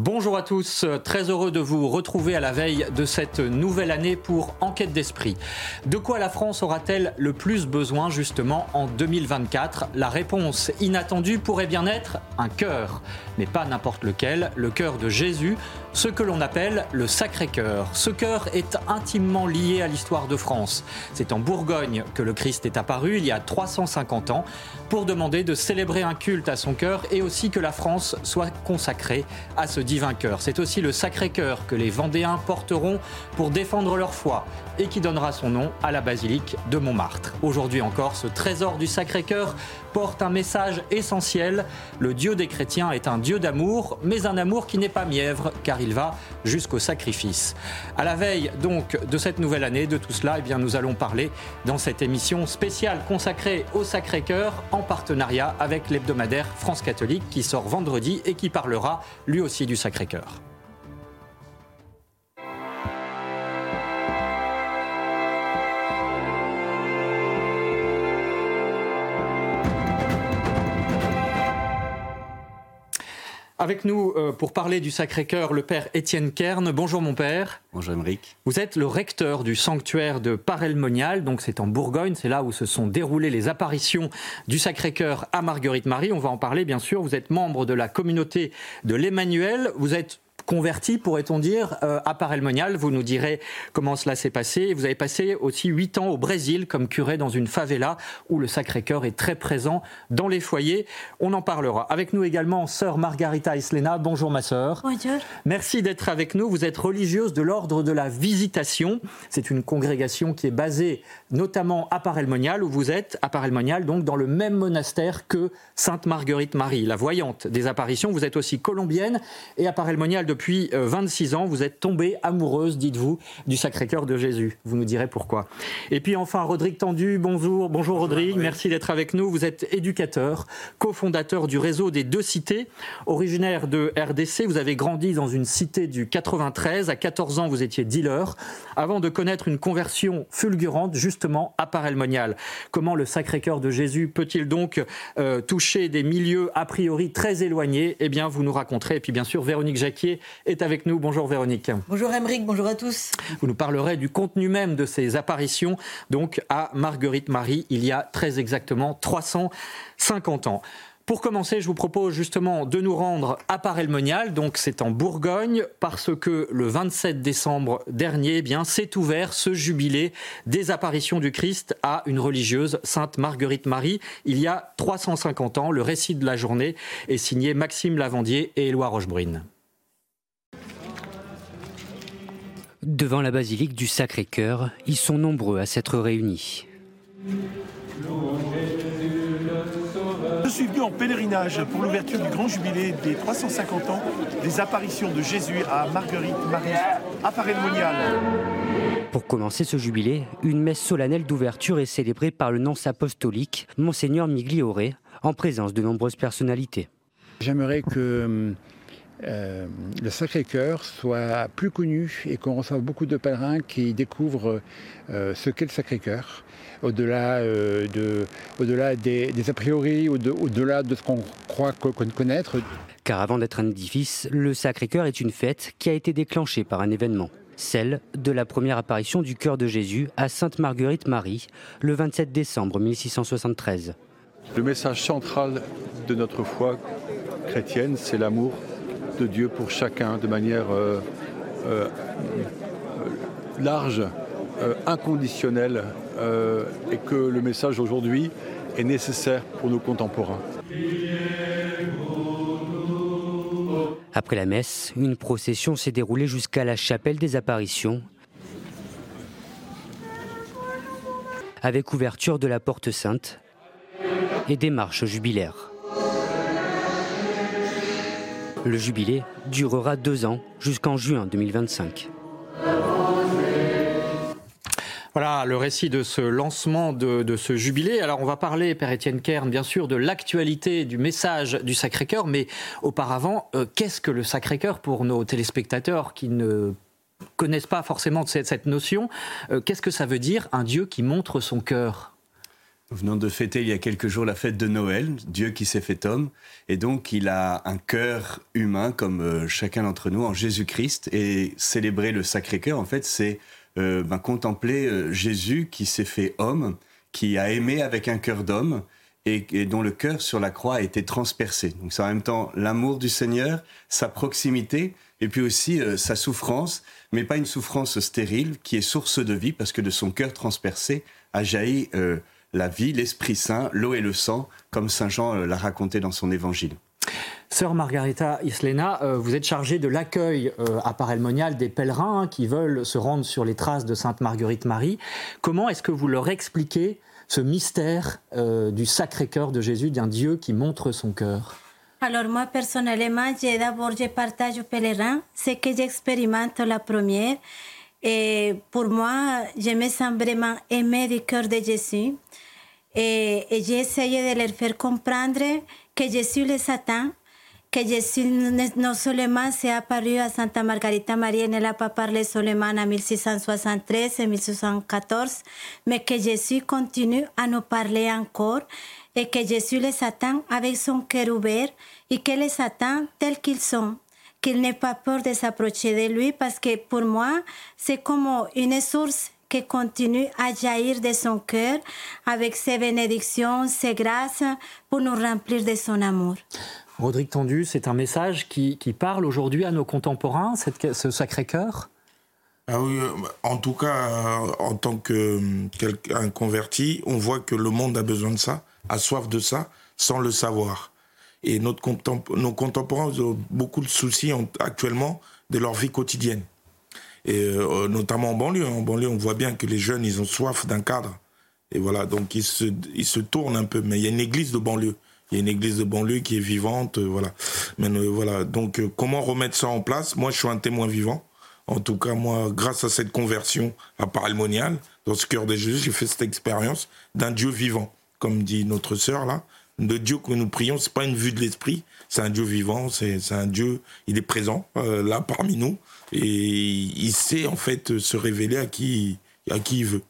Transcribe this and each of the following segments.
Bonjour à tous, très heureux de vous retrouver à la veille de cette nouvelle année pour Enquête d'esprit. De quoi la France aura-t-elle le plus besoin justement en 2024 La réponse inattendue pourrait bien être un cœur, mais pas n'importe lequel, le cœur de Jésus, ce que l'on appelle le Sacré-Cœur. Ce cœur est intimement lié à l'histoire de France. C'est en Bourgogne que le Christ est apparu il y a 350 ans pour demander de célébrer un culte à son cœur et aussi que la France soit consacrée à ce divin cœur. C'est aussi le Sacré-Cœur que les Vendéens porteront pour défendre leur foi et qui donnera son nom à la basilique de Montmartre. Aujourd'hui encore, ce trésor du Sacré-Cœur porte un message essentiel. Le Dieu des chrétiens est un Dieu d'amour, mais un amour qui n'est pas mièvre, car il va jusqu'au sacrifice. À la veille donc de cette nouvelle année, de tout cela, eh bien, nous allons parler dans cette émission spéciale consacrée au Sacré-Cœur en partenariat avec l'hebdomadaire France catholique qui sort vendredi et qui parlera lui aussi du Sacré-Cœur. Avec nous euh, pour parler du Sacré-Cœur, le père Étienne Kern. Bonjour mon père. Bonjour Émeric. Vous êtes le recteur du sanctuaire de Parelmonial, donc c'est en Bourgogne, c'est là où se sont déroulées les apparitions du Sacré-Cœur à Marguerite Marie. On va en parler bien sûr. Vous êtes membre de la communauté de l'Emmanuel. Vous êtes converti, pourrait-on dire, euh, à Parelmonial. Vous nous direz comment cela s'est passé. Vous avez passé aussi huit ans au Brésil comme curé dans une favela où le Sacré-Cœur est très présent dans les foyers. On en parlera. Avec nous également, sœur Margarita Islena. Bonjour ma sœur. Bonjour. Merci d'être avec nous. Vous êtes religieuse de l'ordre de la Visitation. C'est une congrégation qui est basée notamment à Parelmonial où vous êtes, à Parelmonial, donc dans le même monastère que Sainte Marguerite Marie, la voyante des apparitions. Vous êtes aussi colombienne et à Parelmonial de depuis 26 euh, ans, vous êtes tombée amoureuse, dites-vous, du Sacré-Cœur de Jésus. Vous nous direz pourquoi. Et puis enfin, Rodrigue Tendu, bonjour. Bonjour Rodrigue, merci d'être avec nous. Vous êtes éducateur, cofondateur du réseau des deux cités, originaire de RDC. Vous avez grandi dans une cité du 93. À 14 ans, vous étiez dealer avant de connaître une conversion fulgurante justement à Parelmonial. Comment le Sacré-Cœur de Jésus peut-il donc euh, toucher des milieux a priori très éloignés? Eh bien, vous nous raconterez. Et puis bien sûr, Véronique Jacquier est avec nous. Bonjour Véronique. Bonjour Émeric, bonjour à tous. Vous nous parlerez du contenu même de ces apparitions, donc à Marguerite Marie, il y a très exactement 350 ans. Pour commencer, je vous propose justement de nous rendre à Parelmonial, donc c'est en Bourgogne, parce que le 27 décembre dernier, eh bien, s'est ouvert ce jubilé des apparitions du Christ à une religieuse, Sainte Marguerite Marie, il y a 350 ans. Le récit de la journée est signé Maxime Lavandier et Éloi Rochebrune. Devant la basilique du Sacré-Cœur, ils sont nombreux à s'être réunis. Je suis venu en pèlerinage pour l'ouverture du grand jubilé des 350 ans des apparitions de Jésus à Marguerite Marie, à Paray-le-Monial. Pour commencer ce jubilé, une messe solennelle d'ouverture est célébrée par le nonce apostolique, Monseigneur Migliore, en présence de nombreuses personnalités. J'aimerais que euh, le Sacré-Cœur soit plus connu et qu'on reçoive beaucoup de pèlerins qui découvrent euh, ce qu'est le Sacré-Cœur, au-delà euh, de, au-delà des, a priori, au-delà de ce qu'on croit connaître. Car avant d'être un édifice, le Sacré-Cœur est une fête qui a été déclenchée par un événement. Celle de la première apparition du cœur de Jésus à Sainte Marguerite Marie, le 27 décembre 1673. Le message central de notre foi chrétienne, c'est l'amour de Dieu pour chacun de manière euh, euh, large, euh, inconditionnelle, et que le message aujourd'hui est nécessaire pour nos contemporains. Après la messe, une procession s'est déroulée jusqu'à la chapelle des apparitions, avec ouverture de la porte sainte et des marches jubilaires. Le jubilé durera deux ans jusqu'en juin 2025. Voilà le récit de ce lancement de, ce jubilé. Alors on va parler, Père Étienne Kern, bien sûr, de l'actualité du message du Sacré-Cœur, mais auparavant, euh, qu'est-ce que le Sacré-Cœur pour nos téléspectateurs qui ne connaissent pas forcément cette, notion? Euh, Qu'est-ce que ça veut dire un Dieu qui montre son cœur? Nous venons de fêter il y a quelques jours la fête de Noël, Dieu qui s'est fait homme, et donc il a un cœur humain comme euh, chacun d'entre nous en Jésus-Christ, et célébrer le Sacré-Cœur, en fait, c'est euh, ben, contempler euh, Jésus qui s'est fait homme, qui a aimé avec un cœur d'homme, et, dont le cœur sur la croix a été transpercé. Donc c'est en même temps l'amour du Seigneur, sa proximité, et puis aussi sa souffrance, mais pas une souffrance stérile qui est source de vie, parce que de son cœur transpercé a jailli la vie, l'Esprit Saint, l'eau et le sang, comme Saint Jean euh, l'a raconté dans son évangile. Sœur Margarita Islena, euh, vous êtes chargée de l'accueil euh, à Parelmonial des pèlerins qui veulent se rendre sur les traces de Sainte Marguerite Marie. Comment est-ce que vous leur expliquez ce mystère du Sacré-Cœur de Jésus, d'un Dieu qui montre son cœur? Alors moi personnellement, d'abord je partage aux pèlerins ce que j'expérimente la première. Et pour moi, je me sens vraiment aimée du cœur de Jésus. Et, j'ai essayé de leur faire comprendre que Jésus les attend, que Jésus non seulement s'est apparu à Santa Margarita Maria, elle n'a pas parlé seulement en 1673 et 1614, mais que Jésus continue à nous parler encore et que Jésus les attend avec son cœur ouvert et que les attend tels qu'ils sont qu'il n'ait pas peur de s'approcher de lui parce que pour moi, c'est comme une source qui continue à jaillir de son cœur avec ses bénédictions, ses grâces pour nous remplir de son amour. Rodrigue Tendu, c'est un message qui, qui parle aujourd'hui à nos contemporains, cette, ce Sacré-Cœur ah oui, euh, en tout cas, euh, en tant qu'un converti, on voit que le monde a besoin de ça, a soif de ça, sans le savoir. Et notre nos contemporains ont beaucoup de soucis actuellement de leur vie quotidienne. Et euh, notamment en banlieue. En banlieue, on voit bien que les jeunes, ils ont soif d'un cadre. Et voilà, donc ils se, ils se tournent un peu. Mais il y a une église de banlieue. Il y a une église de banlieue qui est vivante, euh, voilà. Mais euh, voilà, donc comment remettre ça en place? Moi, je suis un témoin vivant. En tout cas, moi, grâce à cette conversion à Paral-Monial, dans ce cœur de Jésus, j'ai fait cette expérience d'un Dieu vivant, comme dit notre sœur là de Dieu que nous prions, c'est pas une vue de l'esprit, c'est un Dieu vivant, c'est un Dieu, il est présent euh, là parmi nous et il sait en fait se révéler à qui, à qui il veut.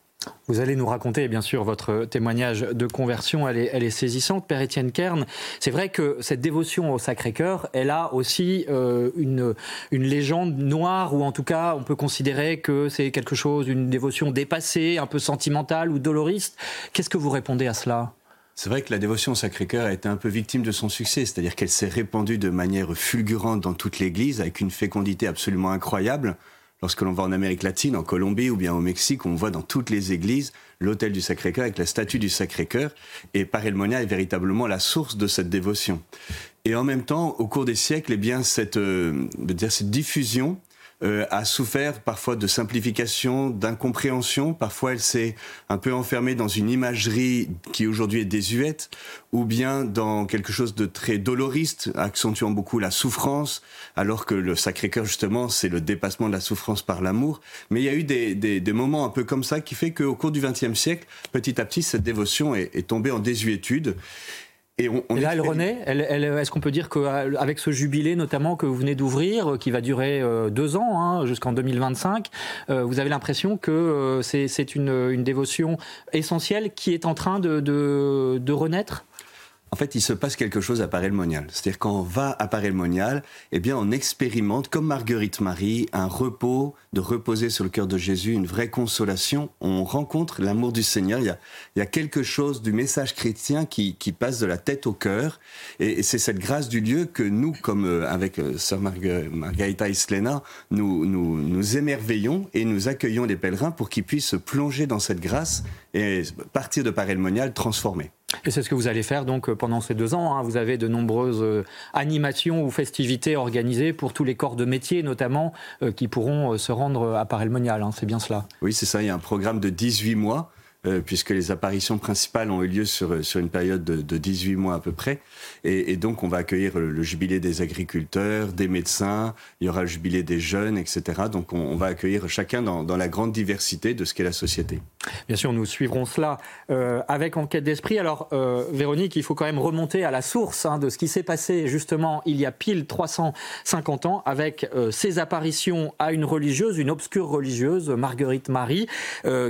Vous allez nous raconter, bien sûr, votre témoignage de conversion. Elle est, saisissante, Père Étienne Kern. C'est vrai que cette dévotion au Sacré-Cœur, elle a aussi euh, une, une légende noire, ou en tout cas, on peut considérer que c'est quelque chose, une dévotion dépassée, un peu sentimentale ou doloriste. Qu'est-ce que vous répondez à cela? C'est vrai que la dévotion au Sacré-Cœur a été un peu victime de son succès, c'est-à-dire qu'elle s'est répandue de manière fulgurante dans toute l'Église, avec une fécondité absolument incroyable. Lorsque l'on va en Amérique latine, en Colombie ou bien au Mexique, on voit dans toutes les églises l'autel du Sacré-Cœur avec la statue du Sacré-Cœur. Et Parelmonia est véritablement la source de cette dévotion. Et en même temps, au cours des siècles, eh bien, cette, euh, cette diffusion euh, a souffert parfois de simplification, d'incompréhension. Parfois, elle s'est un peu enfermée dans une imagerie qui aujourd'hui est désuète, ou bien dans quelque chose de très doloriste, accentuant beaucoup la souffrance, alors que le Sacré-Cœur, justement, c'est le dépassement de la souffrance par l'amour. Mais il y a eu des, des, des, moments un peu comme ça qui fait qu'au cours du XXe siècle, petit à petit, cette dévotion est, est tombée en désuétude. Et, là, elle renaît. Est-ce qu'on peut dire qu'avec ce jubilé, notamment que vous venez d'ouvrir, euh, qui va durer euh, deux ans, hein, jusqu'en 2025, euh, vous avez l'impression que c'est une, dévotion essentielle qui est en train de renaître? En fait, il se passe quelque chose à Paray-le-Monial. C'est-à-dire quand on va à Paray-le-Monial, eh bien, on expérimente, comme Marguerite Marie, un repos, de reposer sur le cœur de Jésus, une vraie consolation. On rencontre l'amour du Seigneur. Il y, a, il y a, quelque chose du message chrétien qui, qui passe de la tête au cœur. Et, c'est cette grâce du lieu que nous, comme euh, avec euh, Sœur Margarita Islena, nous, nous, nous émerveillons et nous accueillons les pèlerins pour qu'ils puissent se plonger dans cette grâce et partir de Paray-le-Monial transformés. Et c'est ce que vous allez faire donc pendant ces deux ans. Hein. Vous avez de nombreuses euh, animations ou festivités organisées pour tous les corps de métier, notamment, euh, qui pourront euh, se rendre à Paray-le-Monial. Hein. C'est bien cela. Oui, c'est ça. Il y a un programme de 18 mois euh, puisque les apparitions principales ont eu lieu sur, sur une période de, de 18 mois à peu près. Et, donc, on va accueillir le, jubilé des agriculteurs, des médecins, il y aura le jubilé des jeunes, etc. Donc, on, va accueillir chacun dans, dans, la grande diversité de ce qu'est la société. Bien sûr, nous suivrons cela euh, avec Enquête d'Esprit. Alors, euh, Véronique, il faut quand même remonter à la source hein, de ce qui s'est passé justement il y a pile 350 ans avec ces apparitions à une religieuse, une obscure religieuse, Marguerite Marie,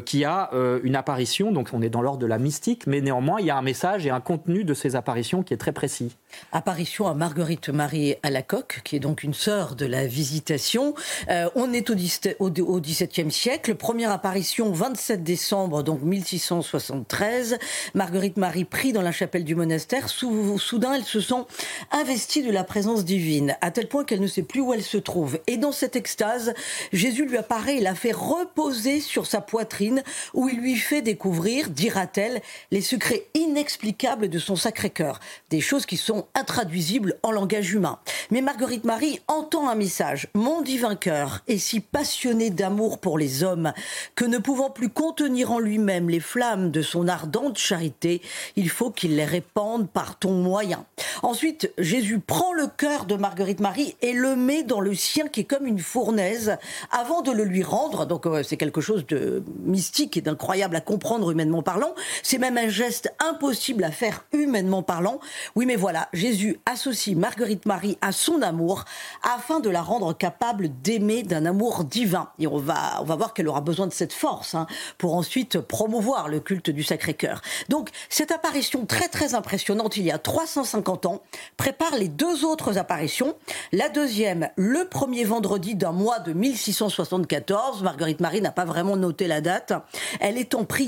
qui a une apparition, donc on est dans l'ordre de la mystique, mais néanmoins il y a un message et un contenu de ces apparitions qui est très précis. Apparition à Marguerite Marie à la coque, qui est donc une sœur de la visitation. Euh, on est au, au, XVIIe siècle. Première apparition 27 décembre donc 1673. Marguerite Marie prie dans la chapelle du monastère. Sou, soudain, elle se sent investie de la présence divine, à tel point qu'elle ne sait plus où elle se trouve. Et dans cette extase, Jésus lui apparaît et la fait reposer sur sa poitrine, où il lui fait découvrir, dira-t-elle, les secrets inexplicables de son Sacré-Cœur. Des choses qui sont intraduisibles en langage humain. Mais Marguerite Marie entend un message. Mon divin cœur est si passionné d'amour pour les hommes que ne pouvant plus contenir en lui-même les flammes de son ardente charité, il faut qu'il les répande par ton moyen. Ensuite, Jésus prend le cœur de Marguerite Marie et le met dans le sien qui est comme une fournaise avant de le lui rendre. Donc euh, c'est quelque chose de mystique et d'incroyable à comprendre humainement parlant. C'est même un geste impossible à faire humainement parlant. Oui, mais voilà, Jésus associe Marguerite Marie à son amour afin de la rendre capable d'aimer d'un amour divin. Et on va, on va voir qu'elle aura besoin de cette force hein, pour ensuite promouvoir le culte du Sacré-Cœur. Donc cette apparition très très impressionnante il y a 350 ans prépare les deux autres apparitions. La deuxième, le premier vendredi d'un mois de 1674. Marguerite Marie n'a pas vraiment noté la date. Elle est en prière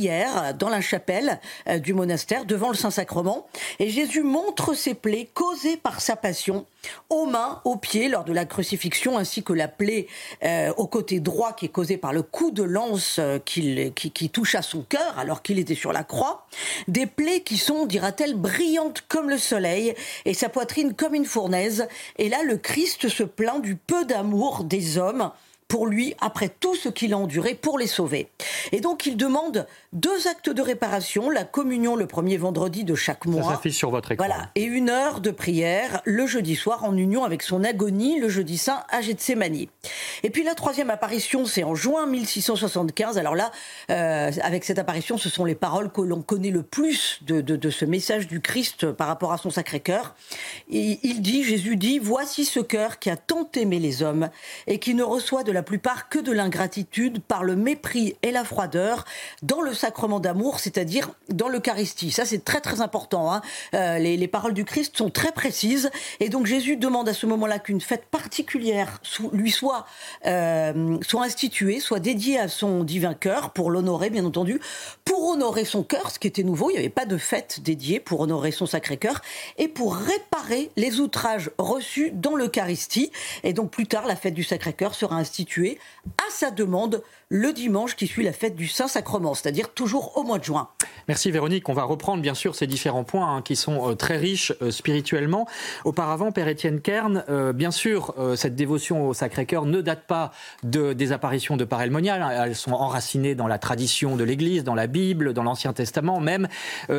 dans la chapelle euh, du monastère devant le Saint-Sacrement et Jésus montre ses plaies causées par sa passion aux mains, aux pieds lors de la crucifixion, ainsi que la plaie euh, au côté droit qui est causée par le coup de lance euh, qui, qui, touche à son cœur alors qu'il était sur la croix. Des plaies qui sont, dira-t-elle, brillantes comme le soleil et sa poitrine comme une fournaise. Et là, le Christ se plaint du peu d'amour des hommes pour lui après tout ce qu'il a enduré pour les sauver. Et donc il demande deux actes de réparation, la communion le premier vendredi de chaque mois. Ça s'affiche sur votre écran. Voilà, et une heure de prière le jeudi soir en union avec son agonie le jeudi saint à Gethsemane. Et puis la troisième apparition, c'est en juin 1675. Alors là, euh, avec cette apparition, ce sont les paroles que l'on connaît le plus de, de, de, ce message du Christ par rapport à son Sacré-Cœur. Il dit, Jésus dit, voici ce cœur qui a tant aimé les hommes et qui ne reçoit de la la plupart que de l'ingratitude par le mépris et la froideur dans le sacrement d'amour, c'est-à-dire dans l'Eucharistie. Ça, c'est très très important. Hein. Euh, les, les, paroles du Christ sont très précises. Et donc Jésus demande à ce moment-là qu'une fête particulière lui soit, euh, soit instituée, soit dédiée à son divin cœur, pour l'honorer, bien entendu, pour honorer son cœur, ce qui était nouveau. Il n'y avait pas de fête dédiée pour honorer son sacré cœur, et pour réparer les outrages reçus dans l'Eucharistie. Et donc plus tard, la fête du sacré cœur sera instituée à sa demande le dimanche qui suit la fête du Saint-Sacrement, c'est-à-dire toujours au mois de juin. Merci Véronique. On va reprendre bien sûr ces différents points hein, qui sont euh, très riches euh, spirituellement. Auparavant, Père Étienne Kern, euh, bien sûr, cette dévotion au Sacré-Cœur ne date pas de, des apparitions de Père Elmonial. Elles sont enracinées dans la tradition de l'Église, dans la Bible, dans l'Ancien Testament même.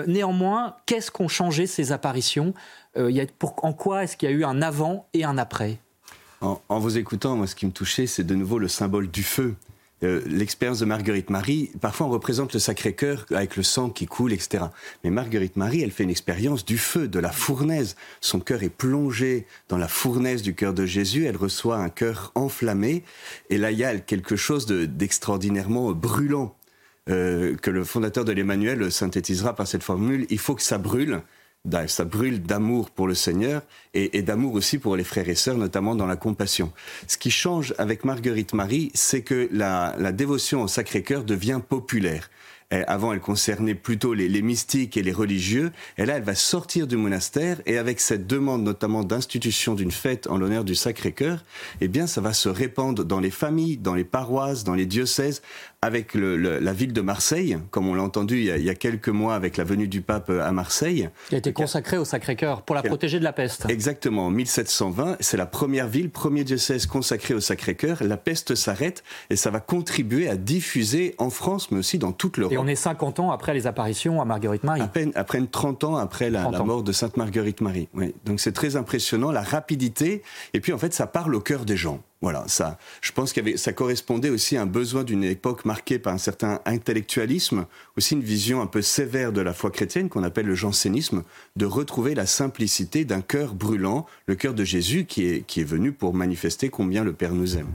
Néanmoins, qu'est-ce qu'ont changé ces apparitions? Y a, En quoi est-ce qu'il y a eu un avant et un après? En, en, vous écoutant, moi, ce qui me touchait, c'est de nouveau le symbole du feu. Euh, L'expérience de Marguerite Marie, parfois on représente le Sacré-Cœur avec le sang qui coule, etc. Mais Marguerite Marie, elle fait une expérience du feu, de la fournaise. Son cœur est plongé dans la fournaise du cœur de Jésus. Elle reçoit un cœur enflammé. Et là, il y a quelque chose d'extraordinairement de, brûlant euh, que le fondateur de l'Emmanuel synthétisera par cette formule. Il faut que ça brûle ça brûle d'amour pour le Seigneur et, d'amour aussi pour les frères et sœurs, notamment dans la compassion. Ce qui change avec Marguerite Marie, c'est que la, dévotion au Sacré-Cœur devient populaire. Avant, elle concernait plutôt les, les, mystiques et les religieux. Et là, elle va sortir du monastère et avec cette demande notamment d'institution d'une fête en l'honneur du Sacré-Cœur, eh bien, ça va se répandre dans les familles, dans les paroisses, dans les diocèses, avec le, le, la ville de Marseille, comme on l'a entendu il y, a, il y, a, quelques mois avec la venue du pape à Marseille. Qui a été consacrée au Sacré-Cœur pour la protéger de la peste. Exactement, en 1720, c'est la première ville, premier diocèse consacré au Sacré-Cœur. La peste s'arrête et ça va contribuer à diffuser en France, mais aussi dans toute l'Europe. Et on est 50 ans après les apparitions à Marguerite Marie. À peine, à peine 30 ans après la, mort de Sainte Marguerite Marie. Oui. Donc c'est très impressionnant, la rapidité. Et puis en fait, ça parle au cœur des gens. Voilà, ça, je pense que ça correspondait aussi à un besoin d'une époque marquée par un certain intellectualisme, aussi une vision un peu sévère de la foi chrétienne qu'on appelle le jansénisme, de retrouver la simplicité d'un cœur brûlant, le cœur de Jésus qui est, qui est venu pour manifester combien le Père nous aime.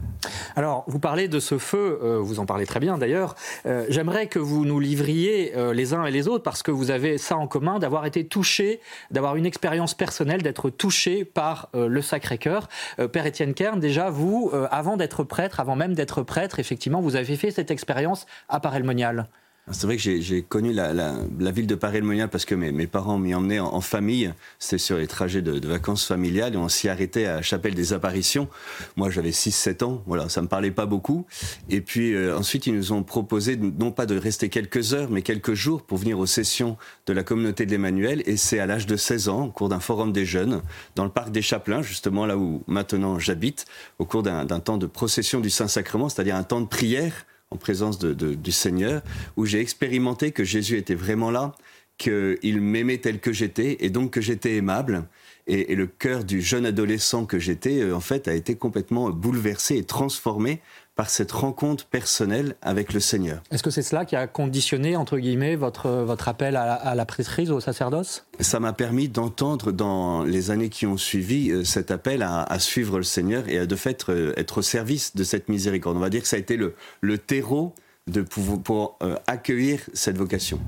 Alors, vous parlez de ce feu, euh, vous en parlez très bien d'ailleurs. Euh, j'aimerais que vous nous livriez euh, les uns et les autres, parce que vous avez ça en commun, d'avoir été touché, d'avoir une expérience personnelle, d'être touché par le Sacré-Cœur. Père Étienne Kern, déjà, vous, avant d'être prêtre, avant même d'être prêtre, effectivement, vous avez fait cette expérience à Paray-le-Monial. C'est vrai que j'ai connu la, ville de Paray-le-Monial parce que mes, parents m'y emmenaient en, famille. C'était sur les trajets de, vacances familiales et on s'y arrêtait à Chapelle des Apparitions. Moi, j'avais 6-7 ans. Voilà, ça me parlait pas beaucoup. Et puis euh, ensuite, ils nous ont proposé non pas de rester quelques heures, mais quelques jours pour venir aux sessions de la communauté de l'Emmanuel. Et c'est à l'âge de 16 ans, au cours d'un forum des jeunes, dans le parc des Chapelains, justement là où maintenant j'habite, au cours d'un temps de procession du Saint-Sacrement, c'est-à-dire un temps de prière en présence du Seigneur, où j'ai expérimenté que Jésus était vraiment là, qu'il m'aimait tel que j'étais, et donc que j'étais aimable. Et, le cœur du jeune adolescent que j'étais, euh, en fait, a été complètement bouleversé et transformé par cette rencontre personnelle avec le Seigneur. Est-ce que c'est cela qui a conditionné, entre guillemets, votre, votre appel à, la prêtrise, au sacerdoce? Ça m'a permis d'entendre dans les années qui ont suivi euh, cet appel à, suivre le Seigneur et à de fait euh, être au service de cette miséricorde. On va dire que ça a été le, le terreau de, pour, pour euh, accueillir cette vocation.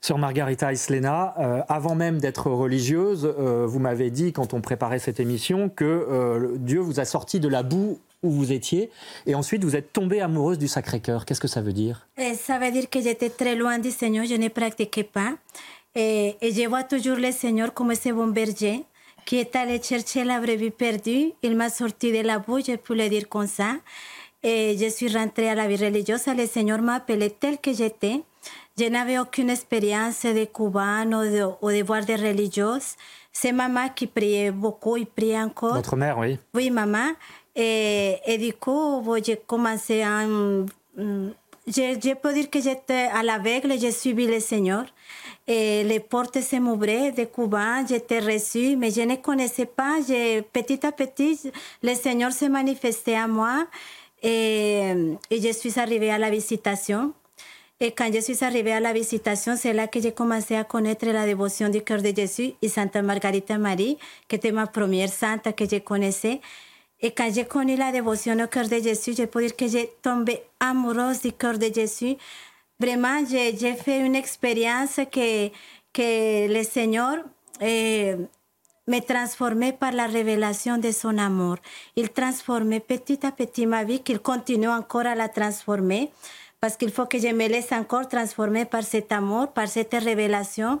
Sur Margarita Islena, avant même d'être religieuse, vous m'avez dit quand on préparait cette émission que Dieu vous a sorti de la boue où vous étiez, et ensuite vous êtes tombée amoureuse du Sacré-Cœur. Qu'est-ce que ça veut dire? Eh, Ça veut dire que j'étais très loin du Seigneur, je ne pratiquais pas. Et, et, je vois toujours le Seigneur comme ce bon berger qui est allé chercher la brebis perdue. Il m'a sorti de la boue, je peux le dire comme ça. Et je suis rentrée à la vie religieuse. Le Seigneur m'a appelée telle que j'étais. Je n'avais aucune expérience de cubaine ou de, ou de voir des religieuses. C'est maman qui priait beaucoup, il priait encore. Votre mère, oui. Oui, maman. Et, et du coup, j'ai commencé à... Je, je, peux que j'étais à l'aveugle, j'ai suivi le Seigneur. Et les portes se m'ouvraient de Cuba, j'étais reçue, mais je ne connaissais pas. petit à petit, le Seigneur s'est manifesté à moi et, et, je suis arrivée à la visitation. Et quand je suis arrivée à la visitation, c'est là que j'ai commencé à connaître la dévotion du cœur de Jésus et Santa Margarita Marie, qui était ma première sainte que je connaissais. Et quand j'ai connu la dévotion au cœur de Jésus, je peux dire que j'ai tombé amoureuse du cœur de Jésus. Vraiment, j'ai fait une expérience que, que le Seigneur eh, me transformait par la révélation de son amour. Il transformait petit à petit ma vie, qu'il continue encore à la transformer, parce qu'il faut que je me laisse encore transformer par cet amour, par cette révélation.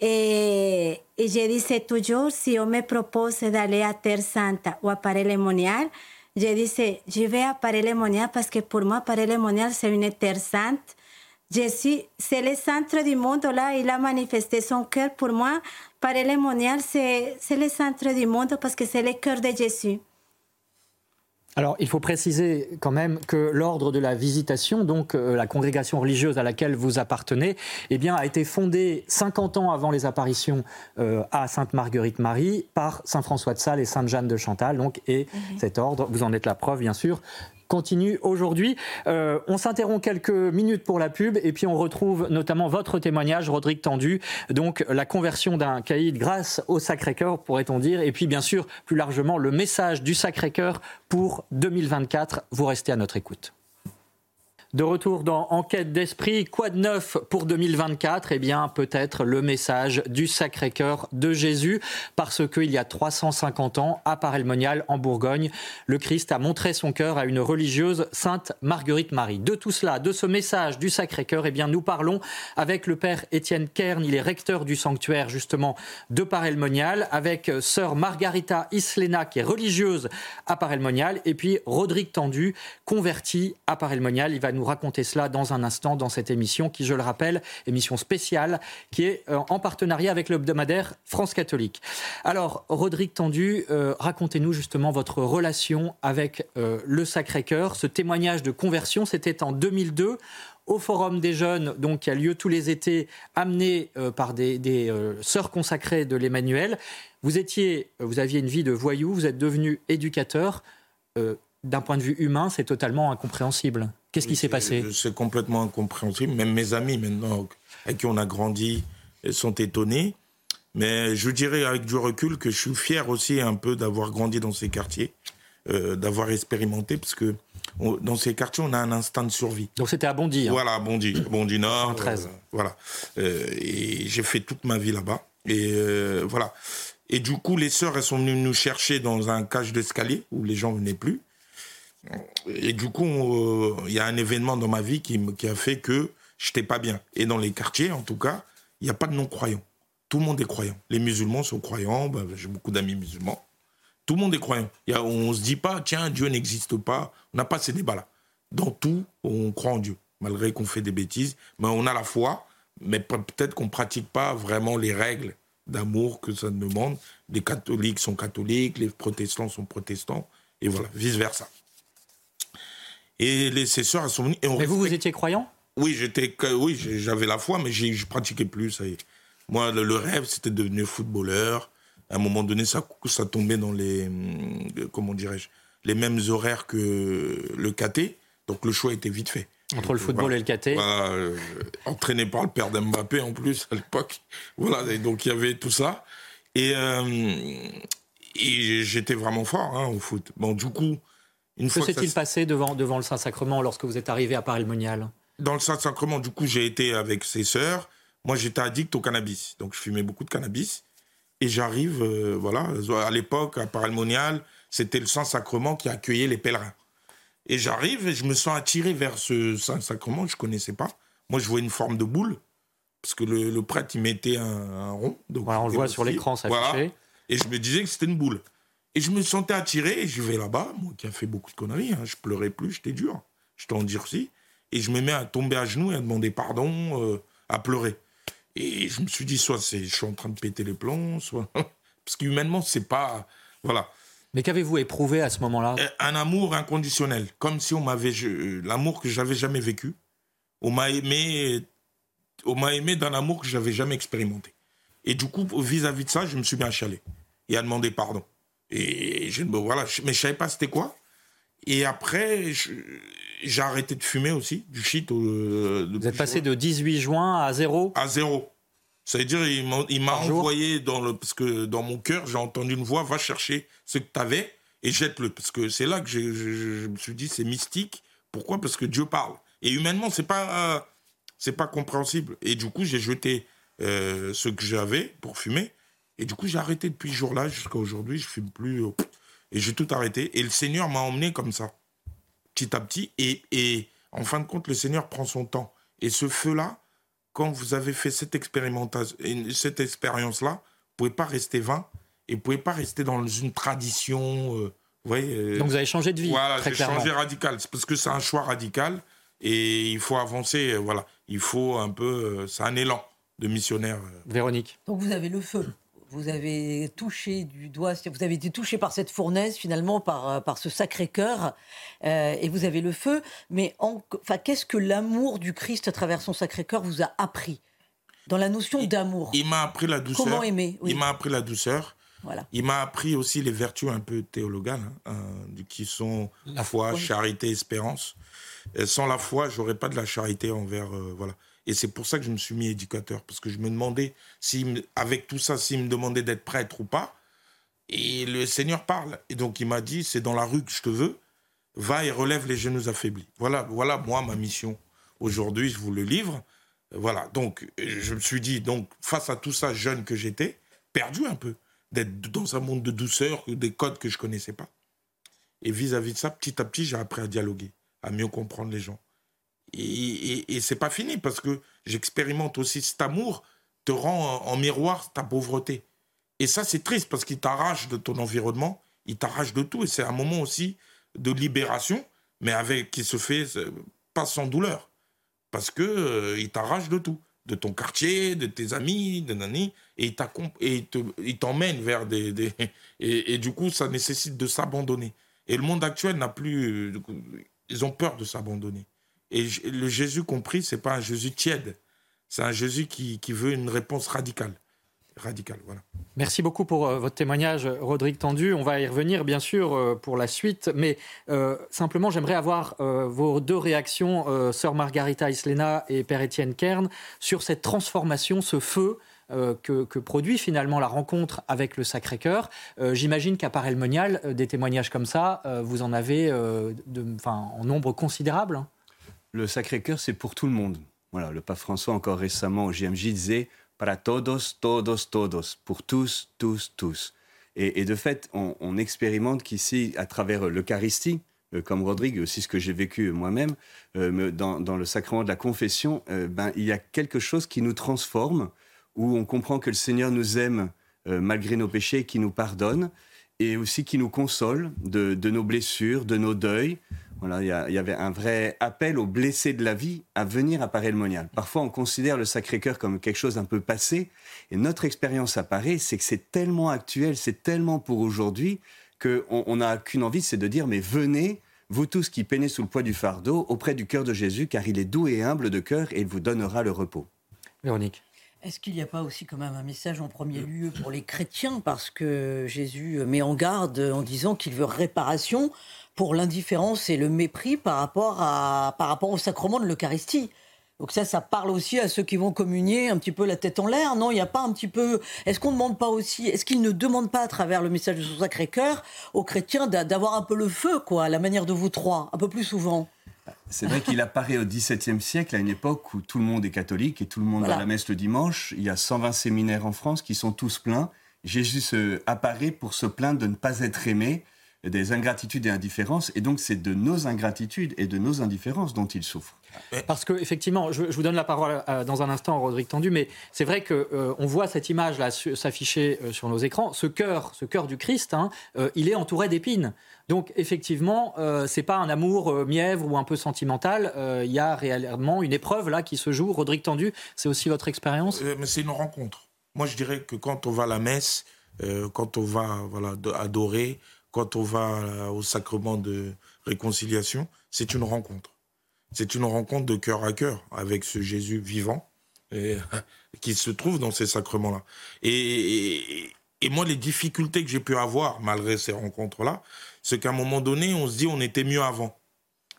Et, et je disais toujours, si on me propose d'aller à Terre Sainte ou à Paray-le-Monial, je disais, je vais à Paray-le-Monial parce que pour moi, Paray-le-Monial, c'est une Terre Sainte. Je suis, c'est le centre du monde, là, il a manifesté son cœur. Pour moi, Paray-le-Monial, c'est, c'est le centre du monde parce que c'est le cœur de Jésus. Alors, il faut préciser quand même que l'ordre de la visitation, donc euh, la congrégation religieuse à laquelle vous appartenez, eh bien, a été fondée 50 ans avant les apparitions euh, à Sainte Marguerite Marie par Saint François de Sales et Sainte Jeanne de Chantal. Donc, et mhm. cet ordre, vous en êtes la preuve, bien sûr, continue aujourd'hui. Euh, on s'interrompt quelques minutes pour la pub et puis on retrouve notamment votre témoignage, Rodrigue Tendu, donc la conversion d'un caïd grâce au Sacré-Cœur, pourrait-on dire, et puis bien sûr, plus largement, le message du Sacré-Cœur pour 2024. Vous restez à notre écoute. De retour dans Enquête d'esprit, quoi de neuf pour 2024 Eh bien, peut-être le message du Sacré-Cœur de Jésus, parce qu'il y a 350 ans, à Paray-le-Monial, en Bourgogne, le Christ a montré son cœur à une religieuse, Sainte Marguerite Marie. De tout cela, de ce message du Sacré-Cœur, eh bien, nous parlons avec le Père Étienne Kern, il est recteur du sanctuaire, justement, de Paray-le-Monial, avec Sœur Margarita Islena, qui est religieuse à Paray-le-Monial, et puis Rodrigue Tendu, converti à Paray-le-Monial. Nous raconter cela dans un instant dans cette émission qui, je le rappelle, émission spéciale qui est euh, en partenariat avec l'hebdomadaire France Catholique. Alors, Rodrigue Tendu, euh, racontez-nous justement votre relation avec euh, le Sacré-Cœur. Ce témoignage de conversion, c'était en 2002 au Forum des jeunes, donc qui a lieu tous les étés, amené par des, sœurs consacrées de l'Emmanuel. Vous étiez, vous aviez une vie de voyou, vous êtes devenu éducateur. D'un point de vue humain, c'est totalement incompréhensible. Qu'est-ce qui s'est passé C'est complètement incompréhensible. Même mes amis maintenant, avec qui on a grandi, sont étonnés. Mais je dirais avec du recul que je suis fier aussi un peu d'avoir grandi dans ces quartiers, d'avoir expérimenté, parce que dans ces quartiers, on a un instinct de survie. Donc c'était à Bondy. Hein. Voilà, Bondy, Bondy Nord. 13. Euh, voilà. Euh, et j'ai fait toute ma vie là-bas. Et euh, voilà. Et du coup, les sœurs, elles sont venues nous chercher dans un cage d'escalier où les gens venaient plus. Et du coup, il y a un événement dans ma vie qui, qui a fait que j'étais pas bien. Et dans les quartiers, en tout cas, il n'y a pas de non-croyants. Tout le monde est croyant. Les musulmans sont croyants. Ben, j'ai beaucoup d'amis musulmans. Tout le monde est croyant. on ne se dit pas, tiens, Dieu n'existe pas. On n'a pas ces débats-là. Dans tout, on croit en Dieu, malgré qu'on fait des bêtises. Mais on a la foi, mais peut-être qu'on ne pratique pas vraiment les règles d'amour que ça demande. Les catholiques sont catholiques, les protestants sont protestants, et voilà, vice-versa. Et les, sœurs, sont venues. Et mais vous, vous étiez croyant? Oui, j'étais, oui, j'avais la foi, mais je pratiquais plus. Ça Moi, le, le rêve, c'était de devenir footballeur, à un moment donné, ça, ça tombait dans les, euh, comment dirais-je, les mêmes horaires que le KT. Donc le choix était vite fait. Entre le football et le KT euh, Entraîné par le père d'Mbappé en plus à l'époque. Voilà, donc il y avait tout ça. Et, euh, et j'étais vraiment fort hein, au foot. Bon, du coup, une que s'est-il passé devant, devant le Saint-Sacrement lorsque vous êtes arrivé à Paris-le-Monial Dans le Saint-Sacrement, du coup, j'ai été avec ses sœurs. Moi, j'étais addict au cannabis. Donc, je fumais beaucoup de cannabis. Et j'arrive, euh, voilà, à l'époque, à Paralmonial, c'était le Saint-Sacrement qui accueillait les pèlerins. Et j'arrive et je me sens attiré vers ce Saint-Sacrement, je ne connaissais pas. Moi, je vois une forme de boule, parce que le, prêtre, il mettait un, rond. Donc voilà, on le voit sur l'écran s'afficher. Et je me disais que c'était une boule. Et je me sentais attiré, et je vais là-bas, moi qui a fait beaucoup de conneries, hein, je pleurais plus, j'étais dur, j'étais endurci. Et je me mets à tomber à genoux et à demander pardon, euh, à pleurer. Et je me suis dit, soit je suis en train de péter les plombs, soit. Parce qu'humainement, c'est pas. Voilà. Mais qu'avez-vous éprouvé à ce moment-là? Euh, Un amour inconditionnel. Comme si on m'avait. L'amour que j'avais jamais vécu. On m'a aimé. On m'a aimé d'un amour que j'avais jamais expérimenté. Et du coup, vis-à-vis de ça, je me suis bien chalé. Et à demander pardon. Et je, voilà, mais je savais pas c'était quoi. Et après, j'ai arrêté de fumer aussi, du shit. Vous êtes passé de 18 juin à zéro À zéro. Ça veut dire, il m'a envoyé dans le. Parce que dans mon cœur, j'ai entendu une voix va chercher ce que tu avais et jette-le. Parce que c'est là que je, me suis dit, c'est mystique. Pourquoi? Parce que Dieu parle. Et humainement, c'est pas, c'est pas compréhensible. Et du coup, j'ai jeté euh, ce que j'avais pour fumer. Et du coup, j'ai arrêté depuis ce jour-là jusqu'à aujourd'hui. Je fume plus. Euh, et j'ai tout arrêté. Et le Seigneur m'a emmené comme ça, petit à petit. Et, et en fin de compte, le Seigneur prend son temps. Et ce feu-là, quand vous avez fait cette expérimentation, cette expérience-là, vous pouvez pas rester vain et vous pouvez pas rester dans une tradition. Euh, vous voyez, euh, Donc vous avez changé de vie. Voilà, j'ai changé radical. C'est parce que c'est un choix radical et il faut avancer. Voilà, il faut un peu. c'est un élan de missionnaire. Véronique. Donc vous avez le feu vous avez touché du doigt, vous avez été touché par cette fournaise finalement, par, euh, par ce Sacré-Cœur, euh, et vous avez le feu. Mais enfin, qu'est-ce que l'amour du Christ à travers son Sacré-Cœur vous a appris dans la notion d'amour? Il m'a appris la douceur. Comment aimer? Il m'a appris la douceur. Voilà. Il m'a appris aussi les vertus un peu théologales, hein, euh, qui sont la foi, charité, espérance. Et sans la foi, j'aurais pas de la charité envers voilà et c'est pour ça que je me suis mis éducateur, parce que je me demandais, si, avec tout ça, s'il me demandait d'être prêtre ou pas. Et le Seigneur parle. Et donc il m'a dit, c'est dans la rue que je te veux, va et relève les genoux affaiblis. Voilà, voilà moi, ma mission. Aujourd'hui, je vous le livre. Voilà, donc je me suis dit, donc face à tout ça, jeune que j'étais, perdu un peu, d'être dans un monde de douceur, des codes que je connaissais pas. Et vis-à-vis -vis de ça, petit à petit, j'ai appris à dialoguer, à mieux comprendre les gens. Et, c'est pas fini parce que j'expérimente aussi cet amour te rend en, miroir ta pauvreté. Et ça, c'est triste parce qu'il t'arrache de ton environnement, il t'arrache de tout. Et c'est un moment aussi de libération, mais avec qui se fait euh, pas sans douleur. Parce que euh, il t'arrache de tout. De ton quartier, de tes amis, de nani. Et il t'emmène vers des. et, et, du coup, ça nécessite de s'abandonner. Et le monde actuel n'a plus. Ils ont peur de s'abandonner Et le Jésus compris, c'est pas un Jésus tiède. C'est un Jésus qui, qui veut une réponse radicale radical. Voilà. Merci beaucoup pour euh, votre témoignage, Rodrigue Tendu. On va y revenir, bien sûr, euh, pour la suite. Mais euh, simplement, j'aimerais avoir vos deux réactions, sœur Margarita Islena et père Étienne Kern, sur cette transformation, ce feu que, produit finalement la rencontre avec le Sacré-Cœur. J'imagine qu'à Paray-le-Monial, des témoignages comme ça, vous en avez en nombre considérable. Hein. Le Sacré-Cœur, c'est pour tout le monde. Voilà, le pape François, encore récemment au JMJ, disait para todos, todos, todos, pour tous, tous, tous. Et, de fait, on, expérimente qu'ici, à travers l'Eucharistie, euh, comme Rodrigue, aussi ce que j'ai vécu moi-même, euh, dans, le sacrement de la confession, euh, ben, il y a quelque chose qui nous transforme, où on comprend que le Seigneur nous aime malgré nos péchés, qui nous pardonne, et aussi qui nous console de, de nos blessures, de nos deuils, voilà, il y, avait un vrai appel aux blessés de la vie à venir à Paray-le-Monial. Parfois, on considère le Sacré-Cœur comme quelque chose d'un peu passé, et notre expérience à Paris, c'est que c'est tellement actuel, c'est tellement pour aujourd'hui, qu'on n'a qu'une envie, c'est de dire, mais venez, vous tous qui peinez sous le poids du fardeau, auprès du cœur de Jésus, car il est doux et humble de cœur, et il vous donnera le repos. Véronique. Est-ce qu'il n'y a pas aussi quand même un message en premier lieu pour les chrétiens parce que Jésus met en garde en disant qu'il veut réparation pour l'indifférence et le mépris par rapport, à, par rapport au sacrement de l'Eucharistie. Donc ça, ça parle aussi à ceux qui vont communier un petit peu la tête en l'air. Non, il n'y a pas un petit peu. Est-ce qu'on ne demande pas aussi Est-ce qu'il ne demande pas à travers le message de son Sacré-Cœur aux chrétiens d'avoir un peu le feu, quoi, à la manière de vous trois, un peu plus souvent? C'est vrai qu'il apparaît au XVIIe siècle, à une époque où tout le monde est catholique et tout le monde va à la messe le dimanche. Il y a 120 séminaires en France qui sont tous pleins. Jésus apparaît pour se plaindre de ne pas être aimé des ingratitudes et indifférences, et donc c'est de nos ingratitudes et de nos indifférences dont il souffre. Parce que effectivement, je, vous donne la parole euh, dans un instant, Rodrigue Tendu, mais c'est vrai que euh, on voit cette image là s'afficher euh, sur nos écrans. Ce cœur, ce cœur du Christ, hein, il est entouré d'épines. Donc effectivement, c'est pas un amour mièvre ou un peu sentimental. Il y a réellement une épreuve là qui se joue. Rodrigue Tendu, c'est aussi votre expérience? mais c'est une rencontre. Moi, je dirais que quand on va à la messe, quand on va voilà adorer, quand on va euh, au sacrement de réconciliation, c'est une rencontre. C'est une rencontre de cœur à cœur avec ce Jésus vivant et, qui se trouve dans ces sacrements-là. Et, moi, les difficultés que j'ai pu avoir malgré ces rencontres-là, c'est qu'à un moment donné, on se dit on était mieux avant.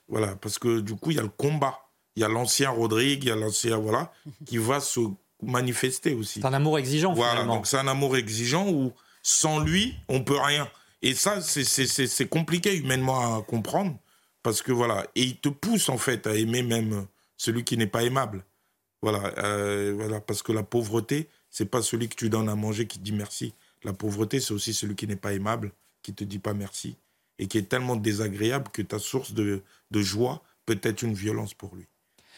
Voilà, parce que du coup, il y a le combat. Il y a l'ancien Rodrigue, il y a l'ancien, voilà, qui va se manifester aussi. C'est un amour exigeant, voilà, donc c'est un amour exigeant où sans lui, on peut rien. Et ça, c'est compliqué humainement à comprendre, parce que voilà, et il te pousse en fait à aimer même celui qui n'est pas aimable. Voilà, euh, voilà, parce que la pauvreté, c'est pas celui que tu donnes à manger qui te dit merci. La pauvreté, c'est aussi celui qui n'est pas aimable, qui te dit pas merci, et qui est tellement désagréable que ta source de, de joie peut être une violence pour lui.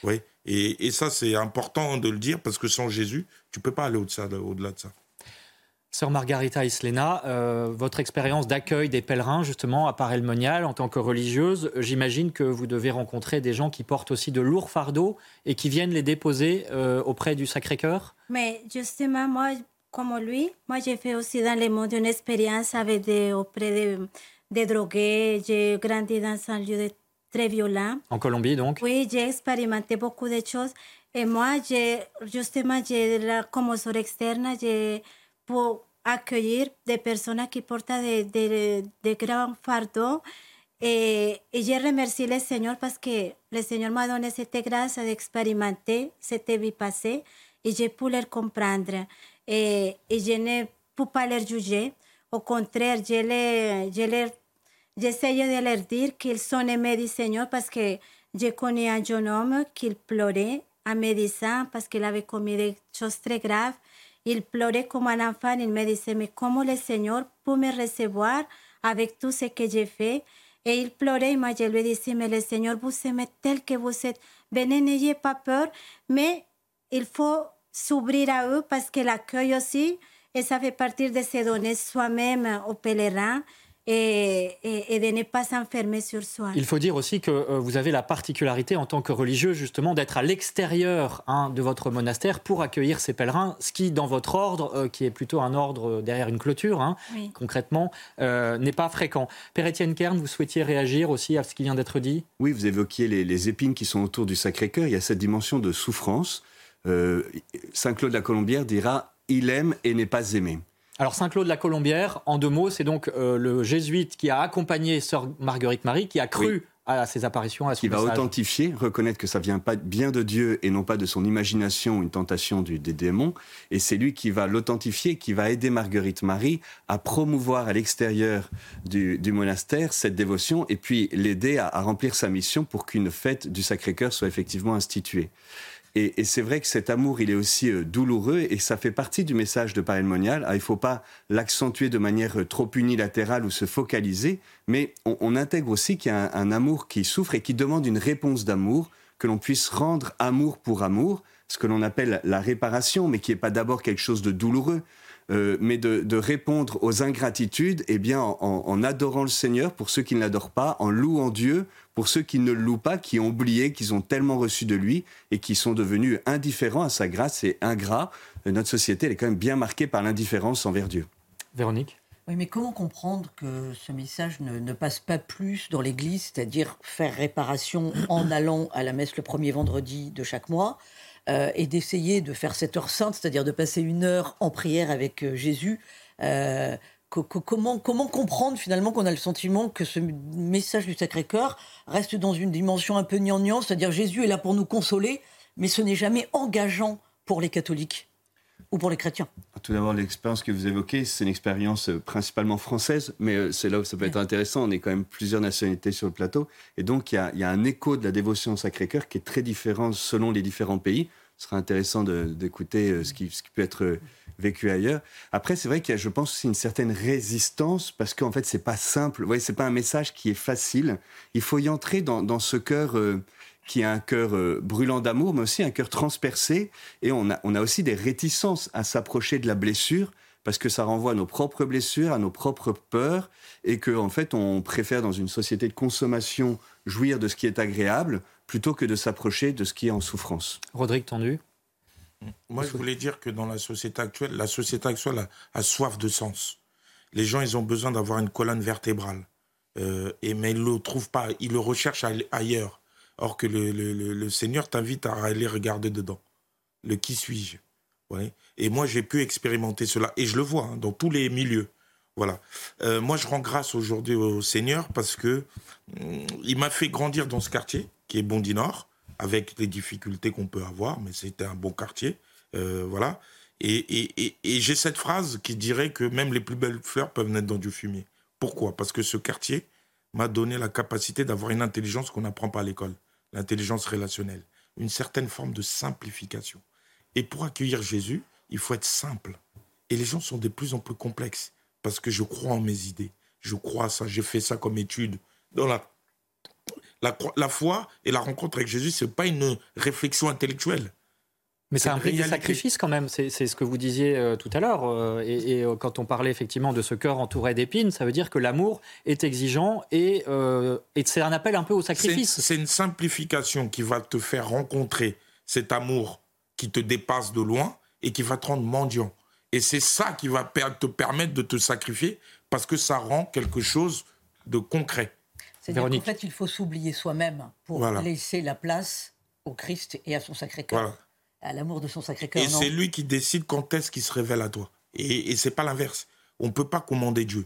Oui, et, et ça, c'est important de le dire, parce que sans Jésus, tu peux pas aller au-delà de ça. Sœur Margarita Islena, euh, votre expérience d'accueil des pèlerins, justement, à Paray-le-Monial, en tant que religieuse, j'imagine que vous devez rencontrer des gens qui portent aussi de lourds fardeaux et qui viennent les déposer euh, auprès du Sacré-Cœur? Mais justement, moi, comme lui, moi, j'ai fait aussi dans le monde une expérience avec des, auprès des, des drogués. J'ai grandi dans un lieu très violent. En Colombie, donc? Oui, j'ai expérimenté beaucoup de choses. Et moi, justement, j'ai, comme sur externe, j'ai pour accueillir des personnes qui portent des, des, des grands fardeaux. Et, et, je remercie le Seigneur parce que le Seigneur m'a donné cette grâce d'expérimenter cette vie passée et j'ai pu les comprendre. Et, et je ne peux pas les juger. Au contraire, je les, je les, j'essaie de leur dire qu'ils sont aimés du Seigneur parce que j'ai connu un jeune homme qui pleurait en médecin parce qu'il avait commis des choses très graves. Il pleurait comme un enfant. Il me disait, mais comment le Seigneur peut me recevoir avec tout ce que j'ai fait? Et il pleurait. Moi, je lui disais, mais le Seigneur vous aime tel que vous êtes. Venez, n'ayez pas peur. Mais il faut s'ouvrir à eux parce que l'accueil aussi, et ça fait partie de se donner soi-même aux pèlerins. Et, et, de ne pas s'enfermer sur soi. Il faut dire aussi que euh, vous avez la particularité en tant que religieux justement d'être à l'extérieur hein, de votre monastère pour accueillir ces pèlerins, ce qui dans votre ordre, euh, qui est plutôt un ordre derrière une clôture, hein, concrètement, euh, n'est pas fréquent. Père Étienne Kern, vous souhaitiez réagir aussi à ce qui vient d'être dit? Oui, vous évoquiez les, les, épines qui sont autour du Sacré-Cœur. Il y a cette dimension de souffrance. Saint Claude la Colombière dira il aime et n'est pas aimé. Alors Saint-Claude la Colombière, en deux mots, c'est donc euh, le jésuite qui a accompagné sœur Marguerite Marie, qui a cru à ses apparitions, à son Qui va authentifier, reconnaître que ça vient pas bien de Dieu et non pas de son imagination une tentation du, des démons. Et c'est lui qui va l'authentifier, qui va aider Marguerite Marie à promouvoir à l'extérieur du, monastère cette dévotion et puis l'aider à, à remplir sa mission pour qu'une fête du Sacré-Cœur soit effectivement instituée. Et, c'est vrai que cet amour, il est aussi euh, douloureux et ça fait partie du message de Parémonial. Ah, il ne faut pas l'accentuer de manière euh, trop unilatérale ou se focaliser, mais on, intègre aussi qu'il y a un, amour qui souffre et qui demande une réponse d'amour, que l'on puisse rendre amour pour amour, ce que l'on appelle la réparation, mais qui n'est pas d'abord quelque chose de douloureux. Euh, mais de, répondre aux ingratitudes eh bien, en, en, adorant le Seigneur pour ceux qui ne l'adorent pas, en louant Dieu pour ceux qui ne le louent pas, qui ont oublié qu'ils ont tellement reçu de lui et qui sont devenus indifférents à sa grâce et ingrats. Euh, notre société elle est quand même bien marquée par l'indifférence envers Dieu. Véronique? Oui, mais comment comprendre que ce message ne, passe pas plus dans l'Église, c'est-à-dire faire réparation en allant à la messe le premier vendredi de chaque mois, euh, et d'essayer de faire cette heure sainte, c'est-à-dire de passer une heure en prière avec euh, Jésus comment, comment comprendre finalement qu'on a le sentiment que ce message du Sacré-Cœur reste dans une dimension un peu gnangnan, c'est-à-dire Jésus est là pour nous consoler, mais ce n'est jamais engageant pour les catholiques? Ou pour les chrétiens Tout d'abord, l'expérience que vous évoquez, c'est une expérience euh, principalement française, mais euh, c'est là où ça peut être intéressant. On est quand même plusieurs nationalités sur le plateau. Et donc, il y a, un écho de la dévotion au Sacré-Cœur qui est très différent selon les différents pays. Ce sera intéressant d'écouter euh, ce qui, ce qui peut être vécu ailleurs. Après, c'est vrai qu'il y a, je pense, aussi une certaine résistance parce qu'en fait, c'est pas simple. Vous voyez, c'est pas un message qui est facile. Il faut y entrer dans, ce cœur euh, qui a un cœur euh, brûlant d'amour, mais aussi un cœur transpercé. Et on a, on a aussi des réticences à s'approcher de la blessure parce que ça renvoie à nos propres blessures, à nos propres peurs, et que en fait, on préfère dans une société de consommation jouir de ce qui est agréable plutôt que de s'approcher de ce qui est en souffrance. Rodrigue Tendu. Moi, je voulais dire que dans la société actuelle, la société actuelle a, soif de sens. Les gens, ils ont besoin d'avoir une colonne vertébrale. Euh, et, mais ils ne le trouvent pas, ils le recherchent ailleurs. Or que le, Seigneur t'invite à aller regarder dedans. Le qui suis-je? Et moi, j'ai pu expérimenter cela. Et je le vois hein, dans tous les milieux. Voilà. Euh, moi, je rends grâce aujourd'hui au Seigneur parce que hum, il m'a fait grandir dans ce quartier qui est Bondy Nord avec les difficultés qu'on peut avoir, mais c'était un bon quartier. Euh, voilà. Et, j'ai cette phrase qui dirait que même les plus belles fleurs peuvent naître dans du fumier. Pourquoi? Parce que ce quartier m'a donné la capacité d'avoir une intelligence qu'on n'apprend pas à l'école, l'intelligence relationnelle, une certaine forme de simplification. Et pour accueillir Jésus, il faut être simple. Et les gens sont de plus en plus complexes parce que je crois en mes idées. Je crois à ça. J'ai fait ça comme étude dans la la, foi et la rencontre avec Jésus, ce n'est pas une réflexion intellectuelle. Mais ça implique des sacrifices quand même, c'est ce que vous disiez euh, tout à l'heure. Euh, et, euh, quand on parlait effectivement de ce cœur entouré d'épines, ça veut dire que l'amour est exigeant et, et c'est un appel un peu au sacrifice. C'est une simplification qui va te faire rencontrer cet amour qui te dépasse de loin et qui va te rendre mendiant. Et c'est ça qui va te permettre de te sacrifier parce que ça rend quelque chose de concret. C'est-à-dire qu'en fait, il faut s'oublier soi-même pour laisser la place au Christ et à son Sacré-Cœur, à l'amour de son Sacré-Cœur. Et c'est lui qui décide quand est-ce qu'il se révèle à toi. Et, et c'est pas l'inverse. On ne peut pas commander Dieu.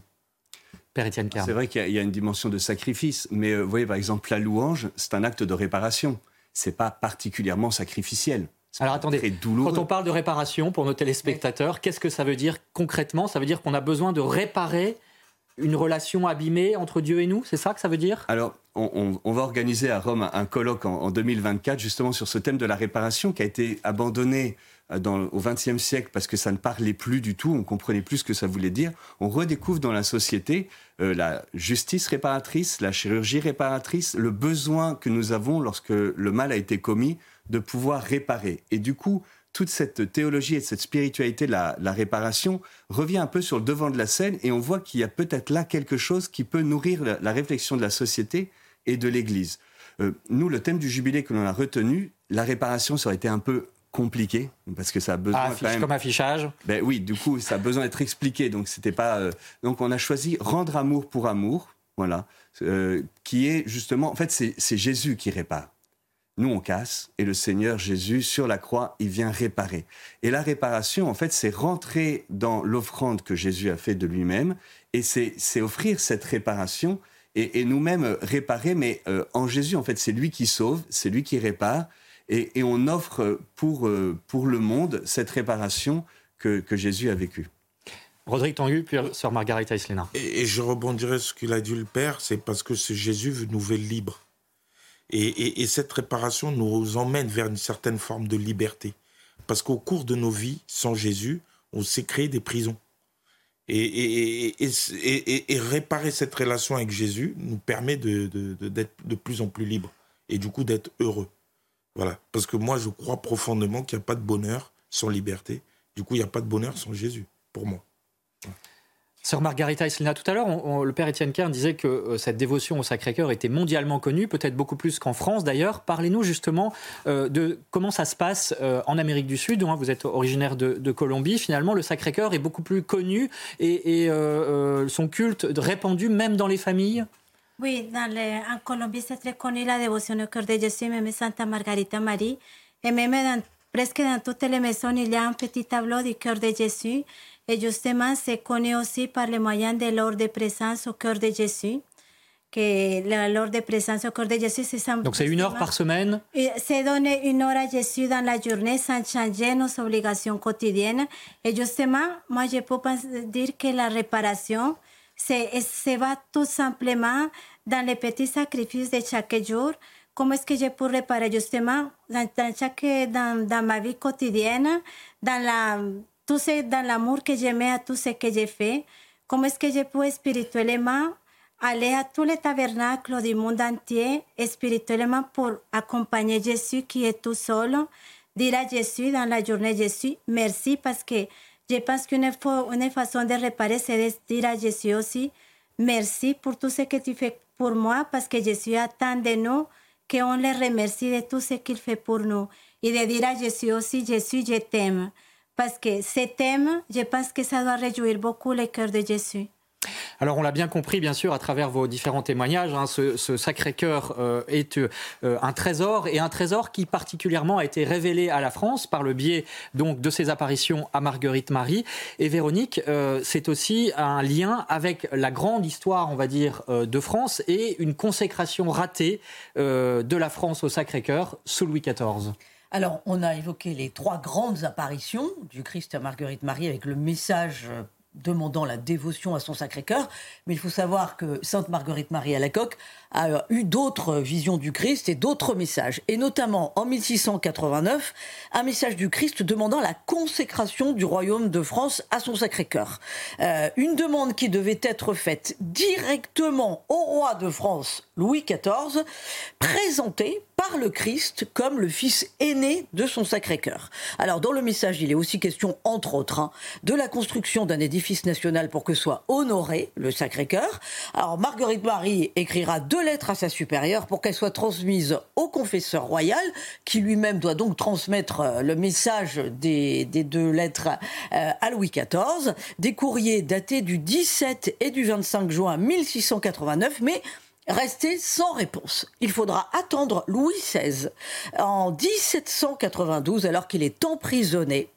Père Étienne C'est vrai qu'il y, a une dimension de sacrifice, mais euh, vous voyez, par exemple, la louange, c'est un acte de réparation. C'est pas particulièrement sacrificiel. Alors attendez, quand on parle de réparation pour nos téléspectateurs, qu'est-ce que ça veut dire concrètement? Ça veut dire qu'on a besoin de réparer une relation abîmée entre Dieu et nous C'est ça que ça veut dire? Alors, on, va organiser à Rome un, colloque en, 2024 justement sur ce thème de la réparation qui a été abandonné euh, au XXe siècle parce que ça ne parlait plus du tout, on comprenait plus ce que ça voulait dire. On redécouvre dans la société euh, la justice réparatrice, la chirurgie réparatrice, le besoin que nous avons lorsque le mal a été commis de pouvoir réparer. Et du coup, toute cette théologie et cette spiritualité de la, réparation revient un peu sur le devant de la scène et on voit qu'il y a peut-être là quelque chose qui peut nourrir la, réflexion de la société et de l'Église. Euh, nous, le thème du jubilé que l'on a retenu, la réparation, ça aurait été un peu compliqué parce que ça a besoin ah, comme affichage. Ben oui, du coup, ça a besoin d'être expliqué. Donc c'était pas. Euh, donc on a choisi rendre amour pour amour, voilà, euh, qui est justement. En fait, c'est Jésus qui répare. Nous, on casse, et le Seigneur Jésus, sur la croix, il vient réparer. Et la réparation, en fait, c'est rentrer dans l'offrande que Jésus a fait de lui-même, et c'est offrir cette réparation, et, nous-mêmes réparer, mais euh, en Jésus, en fait, c'est lui qui sauve, c'est lui qui répare, et, on offre pour, euh, pour le monde cette réparation que, Jésus a vécue. Rodrigue Tangu, puis Sœur Margarita Islena. Et, et je rebondirai sur ce qu'il a dit le Père, c'est parce que ce Jésus veut nous libres. Et, cette réparation nous emmène vers une certaine forme de liberté. Parce qu'au cours de nos vies, sans Jésus, on s'est créé des prisons. Et, réparer cette relation avec Jésus nous permet d'être de, plus en plus libre et du coup d'être heureux. Voilà. Parce que moi, je crois profondément qu'il n'y a pas de bonheur sans liberté. Du coup, il n'y a pas de bonheur sans Jésus, pour moi. Sœur Margarita Islina, tout à l'heure, le père Étienne Kern disait que euh, cette dévotion au Sacré-Cœur était mondialement connue, peut-être beaucoup plus qu'en France d'ailleurs. Parlez-nous justement euh, de comment ça se passe euh, en Amérique du Sud. Hein, vous êtes originaire de, Colombie. Finalement, le Sacré-Cœur est beaucoup plus connu et, son culte répandu même dans les familles? Oui, en Colombie, c'est très connu la dévotion au cœur de Jésus, même Santa Margarita Marie. Et même dans, presque dans toutes les maisons, il y a un petit tableau du cœur de Jésus. Et justement, c'est connu aussi par le moyen de l'ordre de présence au cœur de Jésus. Que l'ordre de présence au cœur de Jésus, c'est Donc c'est une heure par semaine? C'est donner une heure à Jésus dans la journée sans changer nos obligations quotidiennes. Et justement, moi, je peux dire que la réparation, se va tout simplement dans les petits sacrifices de chaque jour. Comment est-ce que je peux réparer justement dans, chaque, dans, dans ma vie quotidienne, dans la tout c'est dans l'amour que je mets à tout ce que j'ai fait. Comment est-ce que je peux spirituellement aller à tous les tabernacles du monde entier spirituellement pour accompagner Jésus qui est tout seul, dire à Jésus dans la journée Jésus merci parce que je pense qu'une une façon de réparer c'est de dire à Jésus aussi merci pour tout ce que tu fais pour moi parce que Jésus attend de nous qu'on le remercie de tout ce qu'il fait pour nous et de dire à Jésus aussi Jésus je t'aime parce que ce thème, je pense que ça doit réjouir beaucoup le cœur de Jésus. Alors on l'a bien compris, bien sûr, à travers vos différents témoignages, hein, ce, Sacré-Cœur euh, est euh, un trésor, et un trésor qui particulièrement a été révélé à la France par le biais donc de ses apparitions à Marguerite Marie. Et Véronique, euh, c'est aussi un lien avec la grande histoire, on va dire, de France et une consécration ratée de la France au Sacré-Cœur sous Louis XIV. Alors, on a évoqué les trois grandes apparitions du Christ à Marguerite Marie avec le message euh, demandant la dévotion à son Sacré-Cœur. Mais il faut savoir que Sainte Marguerite Marie à la Coque a euh, eu d'autres visions du Christ et d'autres messages. Et notamment en 1689, un message du Christ demandant la consécration du royaume de France à son Sacré-Cœur. Euh, une demande qui devait être faite directement au roi de France, Louis XIV, présentée par le Christ comme le fils aîné de son Sacré-Cœur. Alors dans le message, il est aussi question, entre autres, hein, de la construction d'un édifice national pour que soit honoré le Sacré-Cœur. Alors Marguerite Marie écrira deux lettres à sa supérieure pour qu'elles soient transmises au confesseur royal, qui lui-même doit donc transmettre euh, le message des, deux lettres euh, à Louis XIV. Des courriers datés du 17 et du 25 juin 1689, mais resté sans réponse. Il faudra attendre Louis XVI en 1792, alors qu'il est emprisonné.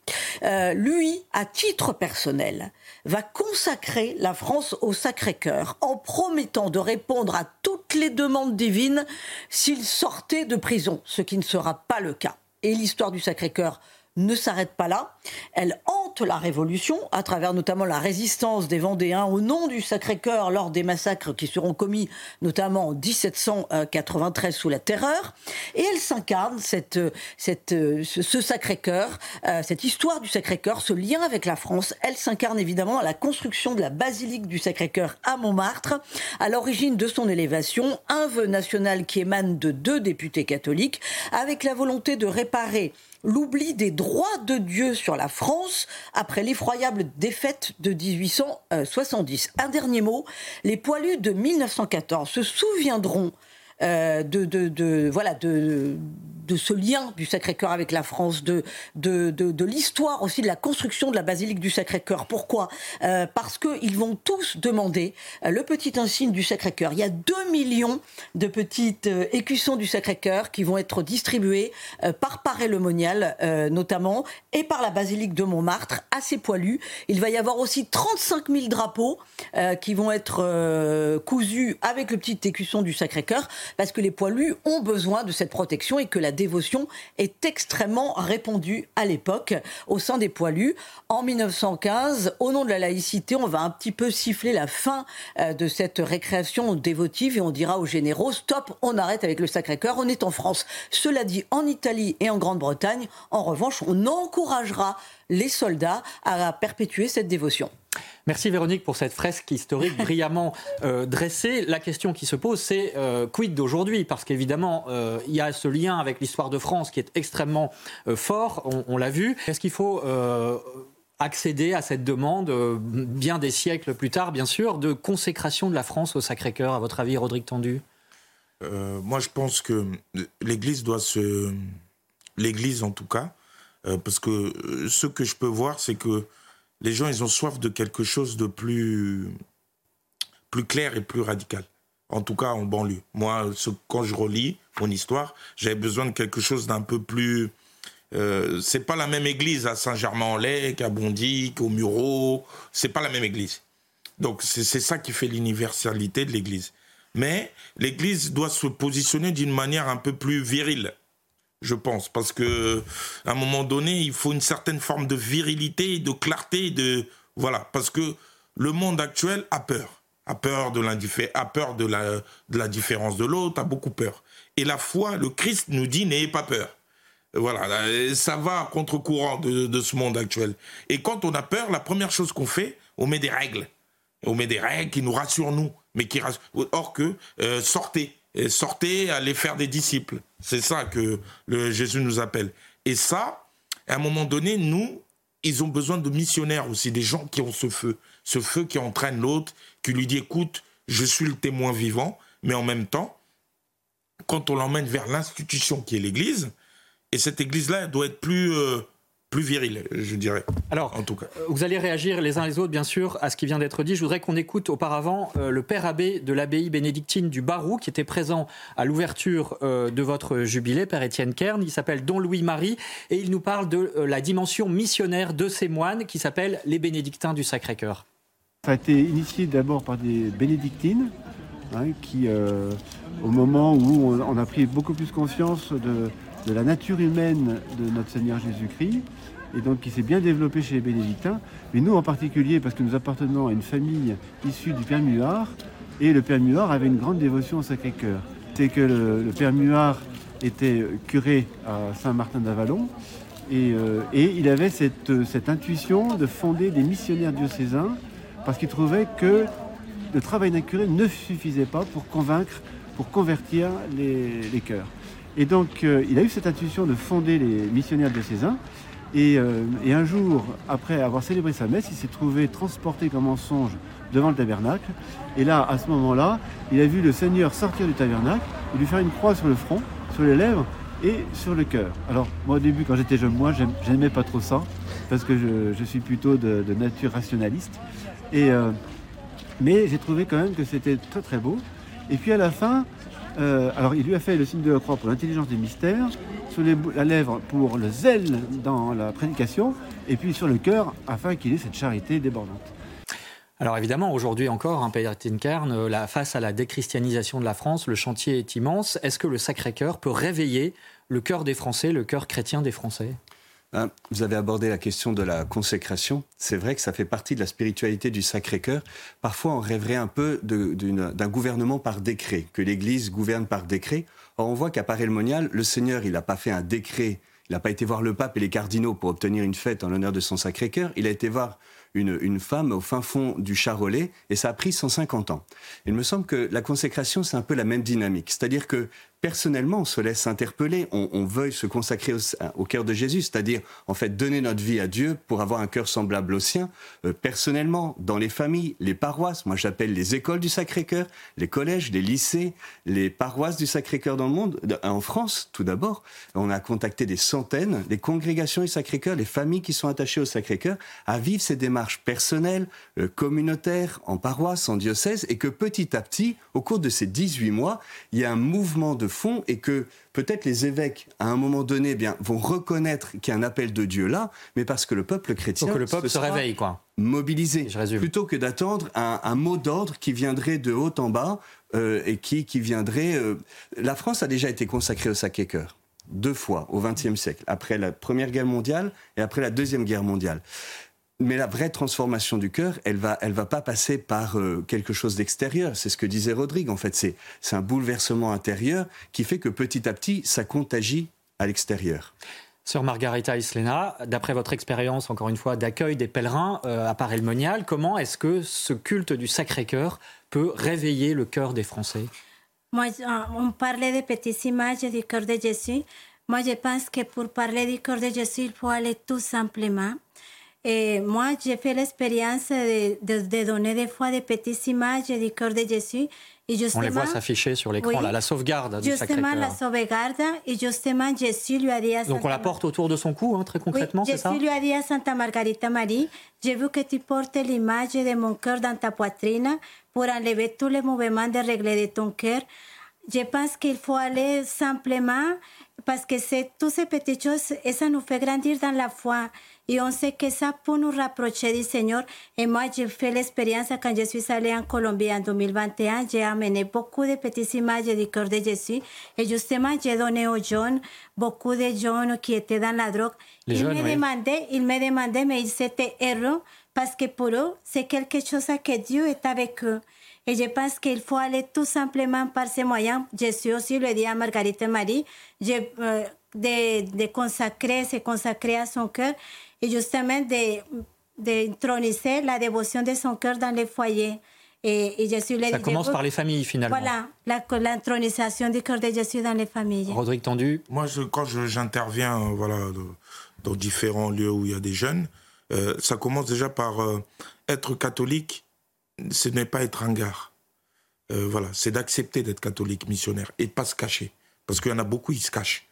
Euh, lui, à titre personnel, va consacrer la France au Sacré-Cœur en promettant de répondre à toutes les demandes divines s'il sortait de prison, ce qui ne sera pas le cas. Et l'histoire du Sacré-Cœur ne s'arrête pas là. Elle hante la Révolution, à travers notamment la résistance des Vendéens au nom du Sacré-Cœur lors des massacres qui seront commis notamment en 1793 sous la Terreur. Et elle s'incarne, cette, cette, ce Sacré-Cœur, euh, cette histoire du Sacré-Cœur, ce lien avec la France, elle s'incarne évidemment à la construction de la basilique du Sacré-Cœur à Montmartre, à l'origine de son élévation, un vœu national qui émane de deux députés catholiques, avec la volonté de réparer l'oubli des droits de Dieu sur la France après l'effroyable défaite de 1870. Un dernier mot, les poilus de 1914 se souviendront euh, de, de, voilà, de, de ce lien du Sacré-Cœur avec la France, de, de, de, l'histoire aussi de la construction de la basilique du Sacré-Cœur. Pourquoi? Euh, Parce qu'ils vont tous demander euh, le petit insigne du Sacré-Cœur. Il y a 2 millions de petites écussons du Sacré-Cœur qui vont être distribués par Paray-le-Monial notamment et par la basilique de Montmartre à ses poilus. Il va y avoir aussi 35 000 drapeaux qui vont être cousus avec le petit écusson du Sacré-Cœur parce que les poilus ont besoin de cette protection et que la dévotion est extrêmement répandue à l'époque au sein des poilus. En 1915, au nom de la laïcité, on va un petit peu siffler la fin euh, de cette récréation dévotive et on dira aux généraux stop, on arrête avec le Sacré-Cœur, on est en France. Cela dit, en Italie et en Grande-Bretagne, en revanche, on encouragera les soldats à perpétuer cette dévotion. Merci Véronique pour cette fresque historique brillamment euh, dressée. La question qui se pose, c'est euh, quid d'aujourd'hui? Parce qu'évidemment, euh, il y a ce lien avec l'histoire de France qui est extrêmement fort, on, l'a vu. Est-ce qu'il faut accéder à cette demande, bien des siècles plus tard, bien sûr, de consécration de la France au Sacré-Cœur, à votre avis, Rodrigue Tendu? Moi, je pense que l'Église doit se... L'Église, en tout cas, parce que ce que je peux voir, c'est que les gens, ils ont soif de quelque chose de plus, plus clair et plus radical. En tout cas, en banlieue. Moi, quand je relis mon histoire, j'avais besoin de quelque chose d'un peu plus. Euh, c'est pas la même église à Saint-Germain-en-Laye qu'à Bondy, qu'au Murau. C'est pas la même église. Donc, c'est ça qui fait l'universalité de l'église. Mais l'église doit se positionner d'une manière un peu plus virile je pense, parce que à un moment donné, il faut une certaine forme de virilité, de clarté, de voilà, parce que le monde actuel a peur, a peur de a peur de la, de la différence de l'autre, a beaucoup peur. Et la foi, le Christ nous dit n'ayez pas peur. Voilà, ça va à contre-courant de, de, ce monde actuel. Et quand on a peur, la première chose qu'on fait, on met des règles. On met des règles qui nous rassurent nous, mais qui rassurent. Or que euh, sortez, sortez, allez faire des disciples. C'est ça que le Jésus nous appelle. Et ça, à un moment donné, nous, ils ont besoin de missionnaires aussi, des gens qui ont ce feu, ce feu qui entraîne l'autre, qui lui dit écoute, je suis le témoin vivant, mais en même temps, quand on l'emmène vers l'institution qui est l'Église, et cette Église-là doit être plus euh, plus viril, je dirais. Alors, en tout cas. Euh, vous allez réagir les uns les autres, bien sûr, à ce qui vient d'être dit. Je voudrais qu'on écoute auparavant euh, le père abbé de l'abbaye bénédictine du Barou, qui était présent à l'ouverture euh, de votre jubilé, père Étienne Kern. Il s'appelle Don Louis-Marie et il nous parle de la dimension missionnaire de ces moines qui s'appellent les bénédictins du Sacré-Cœur. Ça a été initié d'abord par des bénédictines, hein, qui, au moment où on, a pris beaucoup plus conscience de de la nature humaine de notre Seigneur Jésus-Christ, et donc qui s'est bien développé chez les bénédictins, mais nous en particulier parce que nous appartenons à une famille issue du Père Muard, et le Père Muard avait une grande dévotion au Sacré-Cœur. C'est que le, Père Muard était curé à Saint-Martin d'Avalon, et, euh, et, il avait cette, cette, intuition de fonder des missionnaires diocésains, parce qu'il trouvait que le travail d'un curé ne suffisait pas pour convaincre, pour convertir les, les cœurs. Et donc, euh, il a eu cette intuition de fonder les missionnaires diocésains. Et, euh, et un jour, après avoir célébré sa messe, il s'est trouvé transporté comme en songe devant le tabernacle. Et là, à ce moment-là, il a vu le Seigneur sortir du tabernacle et lui faire une croix sur le front, sur les lèvres et sur le cœur. Alors, moi, au début, quand j'étais jeune, moi, j'aimais pas trop ça, parce que je, suis plutôt de, nature rationaliste. Et, euh, mais j'ai trouvé quand même que c'était très très beau. Et puis à la fin, euh, alors, il lui a fait le signe de la croix pour l'intelligence des mystères, sur la lèvre pour le zèle dans la prédication, et puis sur le cœur afin qu'il ait cette charité débordante. Alors évidemment, aujourd'hui encore, hein, Père Tinkern, euh, face à la déchristianisation de la France, le chantier est immense. Est-ce que le Sacré-Cœur peut réveiller le cœur des Français, le cœur chrétien des Français? Hein, vous avez abordé la question de la consécration. C'est vrai que ça fait partie de la spiritualité du Sacré-Cœur. Parfois, on rêverait un peu d'un gouvernement par décret, que l'Église gouverne par décret. Or, on voit qu'à Paray-le-Monial, le Seigneur, il n'a pas fait un décret, il n'a pas été voir le pape et les cardinaux pour obtenir une fête en l'honneur de son Sacré-Cœur. Il a été voir une, une femme au fin fond du Charolais, et ça a pris 150 ans. Il me semble que la consécration, c'est un peu la même dynamique. C'est-à-dire que personnellement, on se laisse interpeller, on, veuille se consacrer au, cœur de Jésus, c'est-à-dire en fait donner notre vie à Dieu pour avoir un cœur semblable au sien, euh, personnellement, dans les familles, les paroisses, moi j'appelle les écoles du Sacré-Cœur, les collèges, les lycées, les paroisses du Sacré-Cœur dans le monde, en France tout d'abord, on a contacté des centaines, les congrégations du Sacré-Cœur, les familles qui sont attachées au Sacré-Cœur, à vivre ces démarches personnelles, euh, communautaires, en paroisse, en diocèse, et que petit à petit, au cours de ces 18 mois, il y a un mouvement de fond et que peut-être les évêques, à un moment donné, eh bien, vont reconnaître qu'il y a un appel de Dieu là, mais parce que le peuple chrétien que le peuple se, réveille, quoi. Mobilisé, plutôt que d'attendre un, mot d'ordre qui viendrait de haut en bas euh, et qui, qui viendrait. Euh, la France a déjà été consacrée au Sacré-Cœur deux fois au XXe siècle, après la Première Guerre mondiale et après la Deuxième Guerre mondiale. Mais la vraie transformation du cœur, elle va, elle va pas passer par euh, quelque chose d'extérieur. C'est ce que disait Rodrigue. En fait, c'est, c'est un bouleversement intérieur qui fait que petit à petit, ça contagie à l'extérieur. Sœur Margarita Islena, d'après votre expérience, encore une fois, d'accueil des pèlerins euh, à Paray-le-Monial, comment est-ce que ce culte du Sacré-Cœur peut réveiller le cœur des Français? Moi, on parlait des petites images du cœur de Jésus. Moi, je pense que pour parler du cœur de Jésus, il faut aller tout simplement Et moi, j'ai fait l'expérience de, de, de, donner des fois des petites images du cœur de Jésus. Et justement, On les voit s'afficher sur l'écran, oui, là, la sauvegarde du Justement, la sauvegarde. Et justement, Jésus lui a dit à Santa Donc on la porte autour de son cou, hein, très concrètement, oui, c'est ça Jésus lui a dit à Santa Margarita Marie, j'ai vu que tu portes l'image de mon cœur dans ta poitrine pour enlever tous les mouvements de régler de ton cœur. Je pense qu'il faut aller simplement parce que c'est toutes ces petites choses ça nous fait grandir dans la foi. Et on sait que ça peut nous rapprocher du Seigneur. Et moi, j'ai fait l'expérience quand je suis allée en Colombie en 2021. J'ai amené beaucoup de petites images du cœur de Jésus. Et justement, j'ai donné aux jeunes, beaucoup de jeunes qui étaient dans la drogue. Les ils, jeunes, me oui. demandaient, ils me demandaient, mais ils étaient heureux parce que pour eux, c'est quelque chose que Dieu est avec eux. Et je pense qu'il faut aller tout simplement par ces moyens. Jésus aussi le dit à Marguerite Marie, je, euh, de, de consacrer, se consacrer à son cœur et justement d'introniser la dévotion de son cœur dans les foyers. Et, et Jésus Ça commence par les familles finalement. Voilà, l'intronisation du cœur de Jésus dans les familles. Rodrigue Tendu Moi, je, quand j'interviens euh, voilà, dans différents lieux où il y a des jeunes, euh, ça commence déjà par euh, être catholique, ce n'est pas être un gars. Euh, voilà, c'est d'accepter d'être catholique missionnaire et de pas se cacher. Parce qu'il y en a beaucoup, ils se cachent.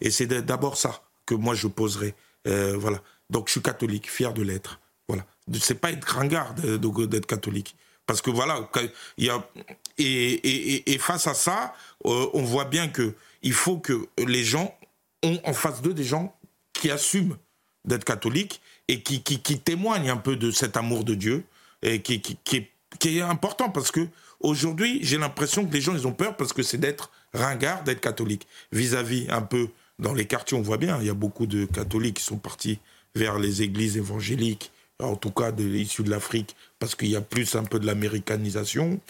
Et c'est d'abord ça que moi je poserai. Euh, voilà. Donc je suis catholique, fier de l'être. Voilà. C'est pas être ringard d'être catholique. Parce que voilà, il y a, et, et, et, face à ça, euh, on voit bien que il faut que les gens ont en face d'eux des gens qui assument d'être catholiques et qui, qui, qui, témoignent un peu de cet amour de Dieu et qui, est important parce que aujourd'hui, j'ai l'impression que les gens ils ont peur parce que c'est d'être ringard, d'être catholique. Vis-à-vis un peu dans les quartiers, on voit bien, il y a beaucoup de catholiques qui sont partis vers les églises évangéliques, en tout cas de, issus de l'Afrique, parce qu'il y a plus un peu de l'américanisation.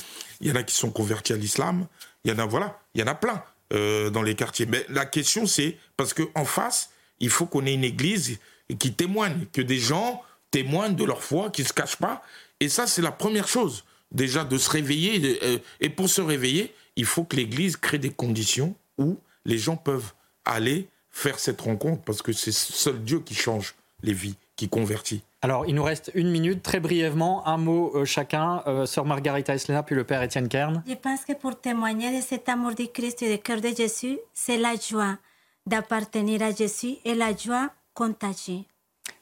Il y en a qui sont convertis à l'islam. Il y en a, voilà, il y en a plein euh, dans les quartiers. Mais la question, c'est parce qu'en face, il faut qu'on ait une église qui témoigne, que des gens témoignent de leur foi, qui ne se cachent pas. Et ça, c'est la première chose, déjà, de se réveiller. Euh, et pour se réveiller, il faut que l'église crée des conditions où les gens peuvent aller faire cette rencontre, parce que c'est seul Dieu qui change les vies, qui convertit. Alors, il nous reste une minute, très brièvement, un mot euh, chacun. Euh, Sœur Margarita Eslena, puis le Père Étienne Kern. Je pense que pour témoigner de cet amour du Christ et du cœur de Jésus, c'est la joie d'appartenir à Jésus et la joie contagie.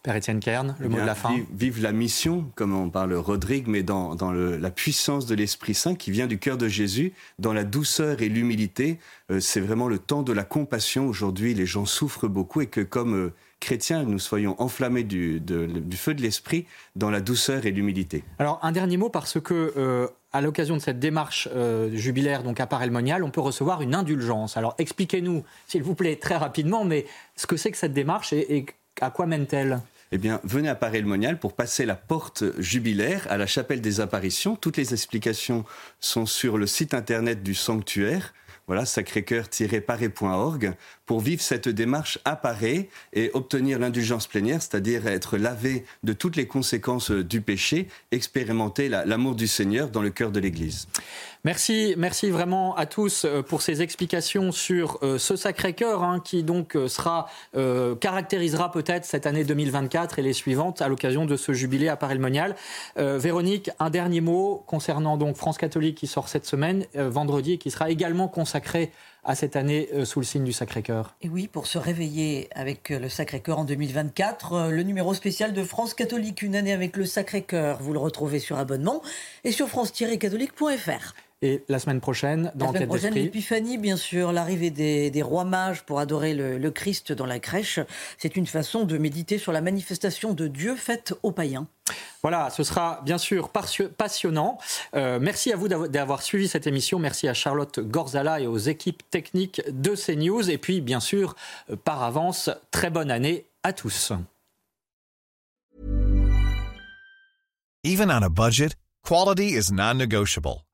Père Étienne Kern, le Eh mot bien, de la fin. Vive, vive la mission, comme on parle Rodrigue, mais dans, dans le- la puissance de l'Esprit Saint qui vient du cœur de Jésus, dans la douceur et l'humilité. Euh, c'est vraiment le temps de la compassion. Aujourd'hui, les gens souffrent beaucoup et que comme euh, chrétiens, nous soyons enflammés du, de- du feu de l'Esprit dans la douceur et l'humilité. Alors, un dernier mot, parce que euh, à l'occasion de cette démarche jubilaire donc à Paray-le-Monial, on peut recevoir une indulgence. Alors, expliquez-nous, s'il vous plaît, très rapidement, mais ce que c'est que cette démarche et, et à quoi mène-t-elle? Eh bien, venez à Paray-le-Monial pour passer la porte jubilaire à la chapelle des apparitions. Toutes les explications sont sur le site internet du sanctuaire. voilà, sacrécoeur-paris.org, pour vivre cette démarche Paris et obtenir l'indulgence plénière, c'est-à-dire être lavé de toutes les conséquences du péché, expérimenter l'amour du Seigneur dans le cœur de l'Église. Merci, merci vraiment à tous euh, pour ces explications sur euh, ce Sacré-Cœur hein, qui donc euh, sera caractérisera peut-être cette année 2024 et les suivantes à l'occasion de ce jubilé à Paris-le-Monial. Véronique, un dernier mot concernant donc France catholique qui sort cette semaine vendredi et qui sera également consacré à cette année sous le signe du Sacré-Cœur. Et oui, pour se réveiller avec le Sacré-Cœur en 2024, le numéro spécial de France catholique, une année avec le Sacré-Cœur, vous le retrouvez sur abonnement et sur france-catholique.fr. Et la semaine prochaine, dans La semaine prochaine, l'épiphanie, bien sûr, l'arrivée des, rois mages pour adorer le, Christ dans la crèche. C'est une façon de méditer sur la manifestation de Dieu faite aux païens. Voilà, ce sera bien sûr passionnant. Euh, merci à vous d'avoir suivi cette émission. Merci à Charlotte Gorzala et aux équipes techniques de CNews. Et puis, bien sûr, euh, par avance, très bonne année à tous. Even on a budget, quality is non-negotiable.